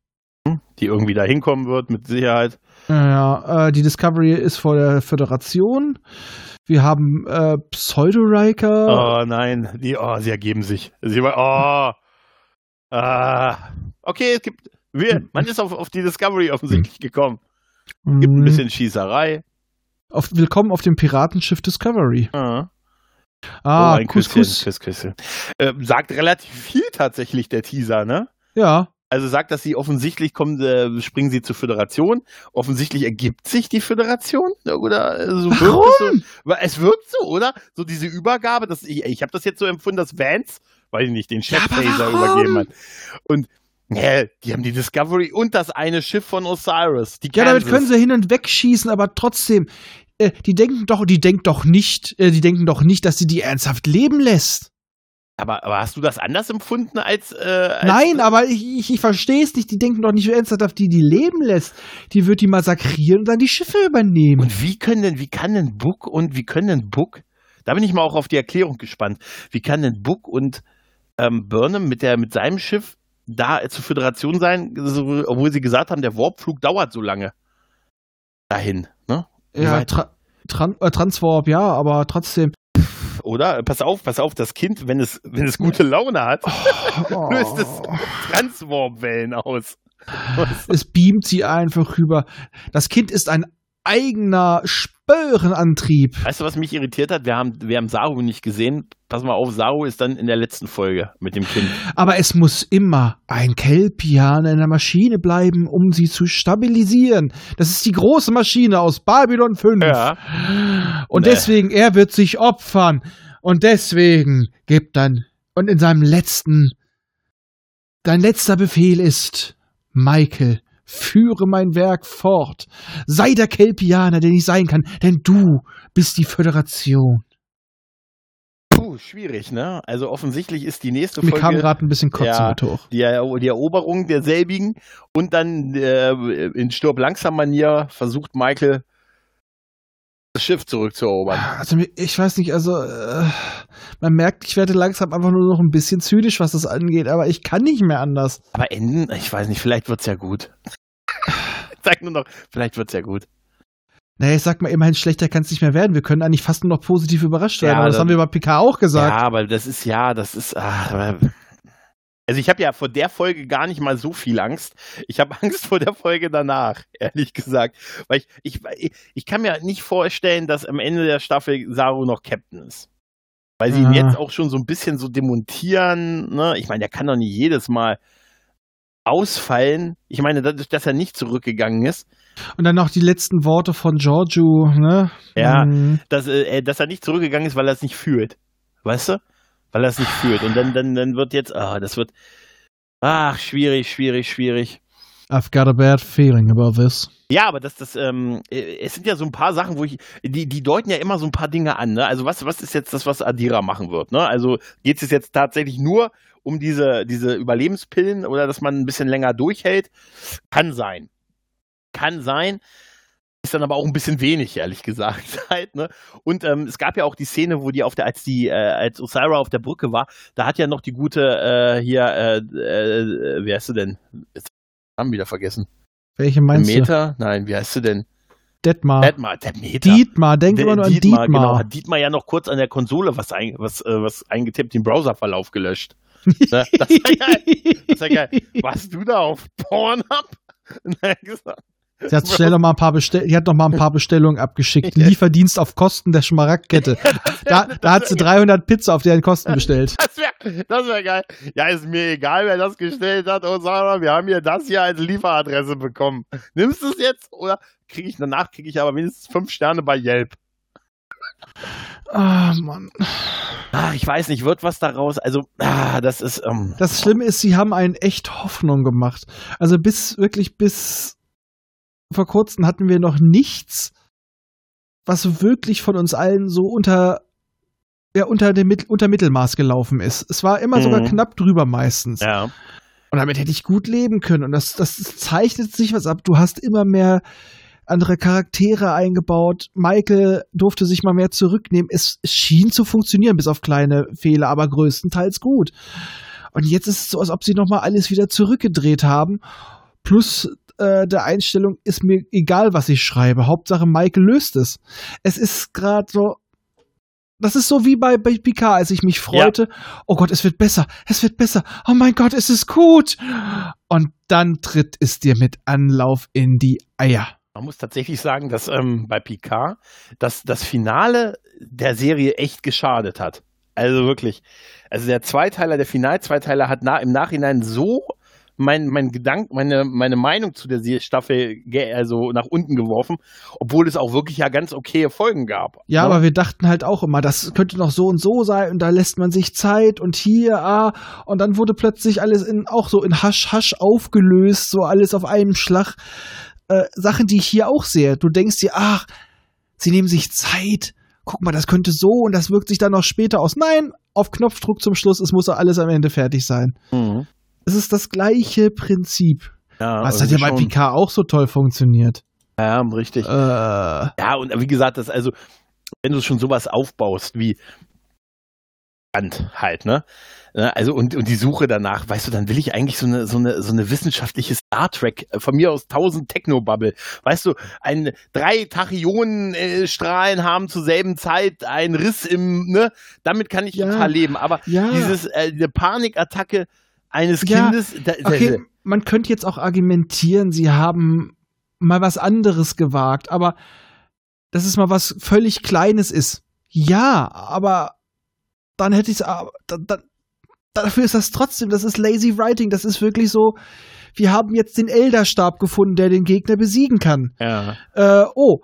die irgendwie da hinkommen wird, mit Sicherheit. Ja, äh, die Discovery ist vor der Föderation. Wir haben äh, Pseudo-Riker. Oh nein, die, oh, sie ergeben sich. Sie, oh. Ah. Okay, es gibt. Wir, man ist auf, auf die Discovery offensichtlich gekommen. Gibt ein bisschen Schießerei. Auf, willkommen auf dem Piratenschiff Discovery. Ah, Ah, oh, ein Küsschen, Couscous. Küss, Küsse. Äh, sagt relativ viel tatsächlich der Teaser, ne? Ja, Also sagt, dass sie offensichtlich kommen, äh, springen sie zur Föderation. Offensichtlich ergibt sich die Föderation, oder? äh, So es, so, es wirkt so, oder? So diese Übergabe, das, ich, ich habe das jetzt so empfunden, dass Vance, weiß ich nicht, den Ja, Chef-Taser warum? übergeben hat. Und ja, die haben die Discovery und das eine Schiff von Osiris. Die Ja, damit können sie hin und weg schießen, aber trotzdem, äh, die denken doch, die denkt doch nicht, äh, die denken doch nicht, dass sie die ernsthaft leben lässt. aber, aber hast du das anders empfunden als. Äh, als Nein, aber ich, ich, ich verstehe es nicht. Die denken doch nicht ernsthaft, auf die die leben lässt. Die wird die massakrieren und dann die Schiffe übernehmen. Und wie können denn, wie kann denn Book und wie können denn Book, da bin ich mal auch auf die Erklärung gespannt, wie kann denn Book und ähm, Burnham mit, der, mit seinem Schiff da zur Föderation sein, obwohl sie gesagt haben, der Warpflug dauert so lange dahin. Ne? Ja? Tra Tran äh, Transwarp, ja, aber trotzdem. oder? Pass auf, pass auf, das Kind, wenn es, wenn es gute Laune hat, Oh. löst es Transwarp-Wellen aus. Es beamt sie einfach rüber. Das Kind ist ein eigener Spörenantrieb. Weißt du, was mich irritiert hat? Wir haben, wir haben Saru nicht gesehen. Pass mal auf, Saru ist dann in der letzten Folge mit dem Kind. Aber es muss immer ein Kelpian in der Maschine bleiben, um sie zu stabilisieren. Das ist die große Maschine aus Babylon 5. Und Nee. deswegen, er wird sich opfern. Und deswegen gibt dann, und in seinem letzten, dein letzter Befehl ist, Michael, führe mein Werk fort. Sei der Kelpianer, den ich sein kann, denn du bist die Föderation. Puh, schwierig, ne? Also offensichtlich ist die nächste Mir Folge kam gerade ein bisschen Kotzen mit hoch. die, die Eroberung derselbigen und dann äh, in Stirb langsam Manier versucht Michael das Schiff zurückzuerobern. Also mir- ich weiß nicht, also äh, man merkt, ich werde langsam einfach nur noch ein bisschen zynisch, was das angeht, aber ich kann nicht mehr anders. Aber enden, ich weiß nicht, vielleicht wird's ja gut. ich sag nur noch, vielleicht wird's ja gut. Naja, ich sag mal, immerhin schlechter kann es nicht mehr werden. Wir können eigentlich fast nur noch positiv überrascht werden. Ja, aber das dann- haben wir bei Picard auch gesagt. Ja, aber das ist ja, das ist. ah, aber- also ich habe ja vor der Folge gar nicht mal so viel Angst. Ich habe Angst vor der Folge danach, ehrlich gesagt. Weil ich, ich, ich, kann mir nicht vorstellen, dass am Ende der Staffel Saru noch Captain ist. Weil sie ihn Ah. jetzt auch schon so ein bisschen so demontieren. Ne? Ich meine, der kann doch nicht jedes Mal ausfallen. Ich meine, dadurch, dass er nicht zurückgegangen ist, Und dann noch die letzten Worte von Giorgio, ne? Ja. Mhm. dass, äh, dass er nicht zurückgegangen ist, weil er es nicht fühlt. Weißt du? Weil er es nicht fühlt. Und dann, dann, dann wird jetzt, ah, das wird, ach, schwierig, schwierig, schwierig. I've got a bad feeling about this. Ja, aber das, das, ähm, äh, es sind ja so ein paar Sachen, wo ich, die, die deuten ja immer so ein paar Dinge an, ne? Also was, was ist jetzt das, was Adira machen wird, ne? Also geht es jetzt tatsächlich nur um diese, diese Überlebenspillen oder dass man ein bisschen länger durchhält? Kann sein. Kann sein. Ist dann aber auch ein bisschen wenig, ehrlich gesagt. Halt, ne? Und ähm, es gab ja auch die Szene, wo die auf der, als die, äh, als Osira auf der Brücke war, da hat ja noch die gute äh, hier, äh, äh, wie heißt sie denn? Jetzt haben wir wieder vergessen. Welche meinst du? Meter? Nein, wie heißt sie denn? Detmar. Detmar, der Meter. Dietmar, denk immer nur an Dietmar, Dietmar. Genau, hat Dietmar ja noch kurz an der Konsole was, ein, was, äh, was eingetippt, den Browserverlauf gelöscht. Ne? Das war geil. Das war geil. Warst du da auf Pornhub? Und er hat gesagt, Sie hat schnell noch mal ein paar Bestell die hat noch mal ein paar Bestellungen abgeschickt. Lieferdienst auf Kosten der Schmaragdkette. Da, da hat sie 300 Pizza auf deren Kosten bestellt. Das wäre das wär geil. Ja, ist mir egal, wer das gestellt hat. Oh, sag mal, wir haben hier das hier als Lieferadresse bekommen. Nimmst du es jetzt oder kriege ich danach kriege ich aber wenigstens fünf Sterne bei Yelp? Ah, Mann. Ah, ich weiß nicht, wird was daraus? Also, ah, das ist. Ähm, Das Schlimme ist, sie haben einen echt Hoffnung gemacht. Also bis, wirklich bis vor kurzem hatten wir noch nichts, was wirklich von uns allen so unter, ja, unter dem unter Mittelmaß gelaufen ist. Es war immer sogar Mhm. knapp drüber meistens. ja. Und damit hätte ich gut leben können. Und das, das zeichnet sich was ab. Du hast immer mehr andere Charaktere eingebaut. Michael durfte sich mal mehr zurücknehmen. Es, es schien zu funktionieren, bis auf kleine Fehler, aber größtenteils gut. Und jetzt ist es so, als ob sie nochmal alles wieder zurückgedreht haben. Plus äh, der Einstellung ist mir egal, was ich schreibe. Hauptsache Michael löst es. Es ist gerade so. Das ist so wie bei, bei Picard, als ich mich freute. Oh Gott, es wird besser, es wird besser. Oh mein Gott, es ist gut. Und dann tritt es dir mit Anlauf in die Eier. Man muss tatsächlich sagen, dass ähm, bei Picard dass das Finale der Serie echt geschadet hat. Also wirklich. Also der Zweiteiler, der Final-Zweiteiler hat na, im Nachhinein so mein, mein Gedank, meine, meine Meinung zu der Staffel also nach unten geworfen, obwohl es auch wirklich ja ganz okaye Folgen gab. Ja, Ne? aber wir dachten halt auch immer, das könnte noch so und so sein und da lässt man sich Zeit und hier, ah, und dann wurde plötzlich alles in, auch so in Hasch, Hasch aufgelöst, so alles auf einem Schlag. Äh, Sachen, die ich hier auch sehe. Du denkst dir, ach, sie nehmen sich Zeit. Guck mal, das könnte so und das wirkt sich dann noch später aus. Nein, auf Knopfdruck zum Schluss, es muss alles am Ende fertig sein. Mhm. Es ist das gleiche Prinzip. Ja, Was hat ja bei schon. Picard auch so toll funktioniert. Ja, richtig. Äh, Ja, und wie gesagt, das also, wenn du schon sowas aufbaust, wie halt, ne? Also und, und die Suche danach, weißt du, dann will ich eigentlich so eine, so eine, so eine wissenschaftliche Star Trek, äh, von mir aus 1000 Technobubble. Weißt du, ein, drei Tachyonen-Strahlen haben zur selben Zeit einen Riss im, ne? Damit kann ich Ja. total leben. Aber Ja. dieses, äh, diese Panikattacke eines Ja, Kindes, da, Okay, man könnte jetzt auch argumentieren, sie haben mal was anderes gewagt, aber dass es mal was völlig Kleines ist. Ja, aber dann hätte ich es. Dann, dafür ist das trotzdem, das ist lazy writing, das ist wirklich so. Wir haben jetzt den Elderstab gefunden, der den Gegner besiegen kann. ja. Äh, oh.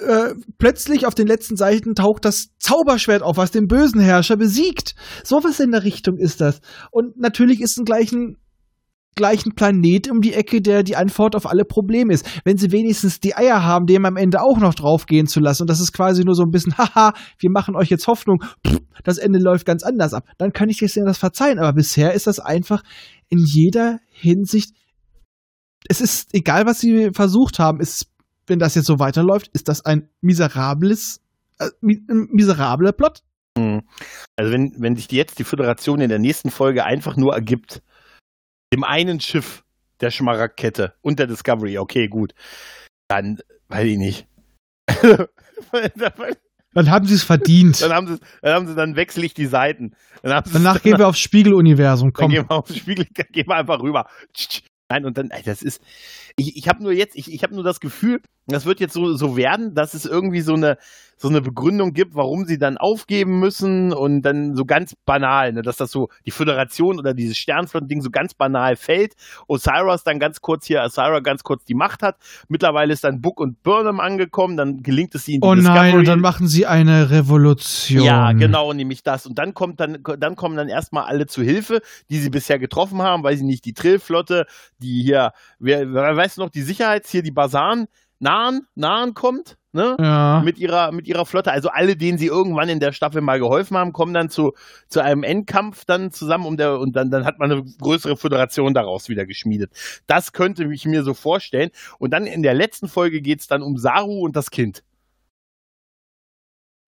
Äh, plötzlich auf den letzten Seiten taucht das Zauberschwert auf, was den bösen Herrscher besiegt. Sowas in der Richtung ist das. Und natürlich ist ein gleichen, gleichen Planet um die Ecke, der die Antwort auf alle Probleme ist. Wenn sie wenigstens die Eier haben, dem am Ende auch noch draufgehen zu lassen, und das ist quasi nur so ein bisschen, haha, wir machen euch jetzt Hoffnung, das Ende läuft ganz anders ab, dann kann ich dir das verzeihen. Aber bisher ist das einfach in jeder Hinsicht es ist egal, was sie versucht haben, ist, wenn das jetzt so weiterläuft, ist das ein miserables, äh, miserabler Plot. Mhm. Also wenn, wenn sich jetzt die Föderation in der nächsten Folge einfach nur ergibt, dem einen Schiff der Schmaragdkette und der Discovery, okay, gut, dann weiß ich nicht. Dann haben sie es verdient. dann haben sie, dann haben sie, dann wechsle ich die Seiten. Dann Danach gehen wir aufs Spiegeluniversum. dann Komm. gehen wir aufs Spiegel, gehen wir einfach rüber. Nein, und dann, das ist, ich, ich habe nur jetzt, ich, ich habe nur das Gefühl, das wird jetzt so, so werden, dass es irgendwie so eine, so eine Begründung gibt, warum sie dann aufgeben müssen und dann so ganz banal, ne, dass das so die Föderation oder dieses Sternflotten-Ding so ganz banal fällt. Osiris dann ganz kurz hier, Osira ganz kurz die Macht hat. Mittlerweile ist dann Book und Burnham angekommen, dann gelingt es ihnen, die Oh nein, Discovery- und dann machen sie eine Revolution. ja, genau, nämlich das. Und dann kommt dann, dann kommen dann erstmal alle zu Hilfe, die sie bisher getroffen haben, weil sie nicht die Trillflotte, die hier, wer, wer weiß noch, die Sicherheits hier, die Basan nahen, nahen kommt, ne? Ja. Mit ihrer, mit ihrer Flotte, also alle, denen sie irgendwann in der Staffel mal geholfen haben, kommen dann zu, zu einem Endkampf dann zusammen um der, und dann, dann hat man eine größere Föderation daraus wieder geschmiedet. Das könnte ich mir so vorstellen. Und dann in der letzten Folge geht's dann um Saru und das Kind.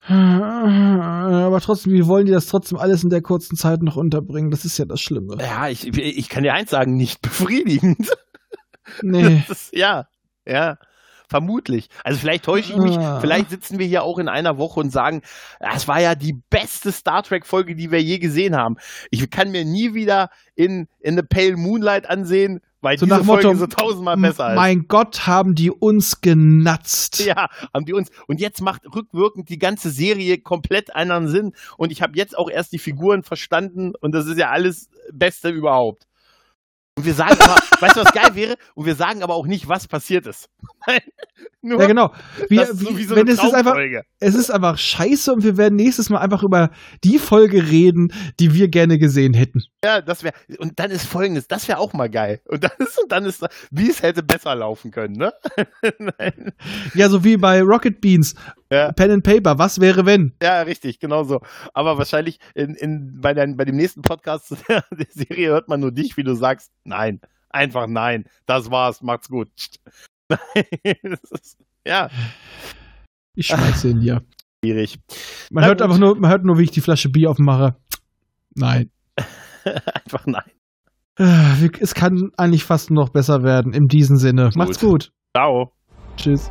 Aber trotzdem, wie wollen die das trotzdem alles in der kurzen Zeit noch unterbringen? Das ist ja das Schlimme. Ja, ich, ich kann dir eins sagen, nicht befriedigend. Nee. Ist, ja, ja. Vermutlich. Also vielleicht täusche ich mich, Ah. vielleicht sitzen wir hier auch in einer Woche und sagen, das war ja die beste Star Trek-Folge, die wir je gesehen haben. Ich kann mir nie wieder in, in The Pale Moonlight ansehen, weil So diese nach Motto, Folge so tausendmal besser ist. Mein Gott, haben die uns genatzt. Ja, haben die uns. Und jetzt macht rückwirkend die ganze Serie komplett anderen Sinn. Und ich habe jetzt auch erst die Figuren verstanden und das ist ja alles Beste überhaupt. Und wir sagen aber, weißt du, was geil wäre? Und wir sagen aber auch nicht, was passiert ist. Nein, Nur, Ja, genau. Ist so wie, so wenn es ist einfach, es ist einfach scheiße und wir werden nächstes Mal einfach über die Folge reden, die wir gerne gesehen hätten. Ja, das wäre. Und dann ist folgendes, das wäre auch mal geil. Und dann ist, und dann ist, wie es hätte besser laufen können, ne? Nein. Ja, so wie bei Rocket Beans. Ja. Pen and Paper, was wäre wenn? Ja, richtig, genau so. Aber wahrscheinlich in, in, bei, dein, bei dem nächsten Podcast der Serie hört man nur dich, wie du sagst, nein, einfach nein, das war's, macht's gut. Nein, das ist, ja, Ich schmeiße ihn hier. schwierig. Man Na hört gut. einfach nur, man hört nur, wie ich die Flasche Bier aufmache. Nein. einfach nein. Es kann eigentlich fast noch besser werden. In diesem Sinne. Macht's gut. Ciao. Tschüss.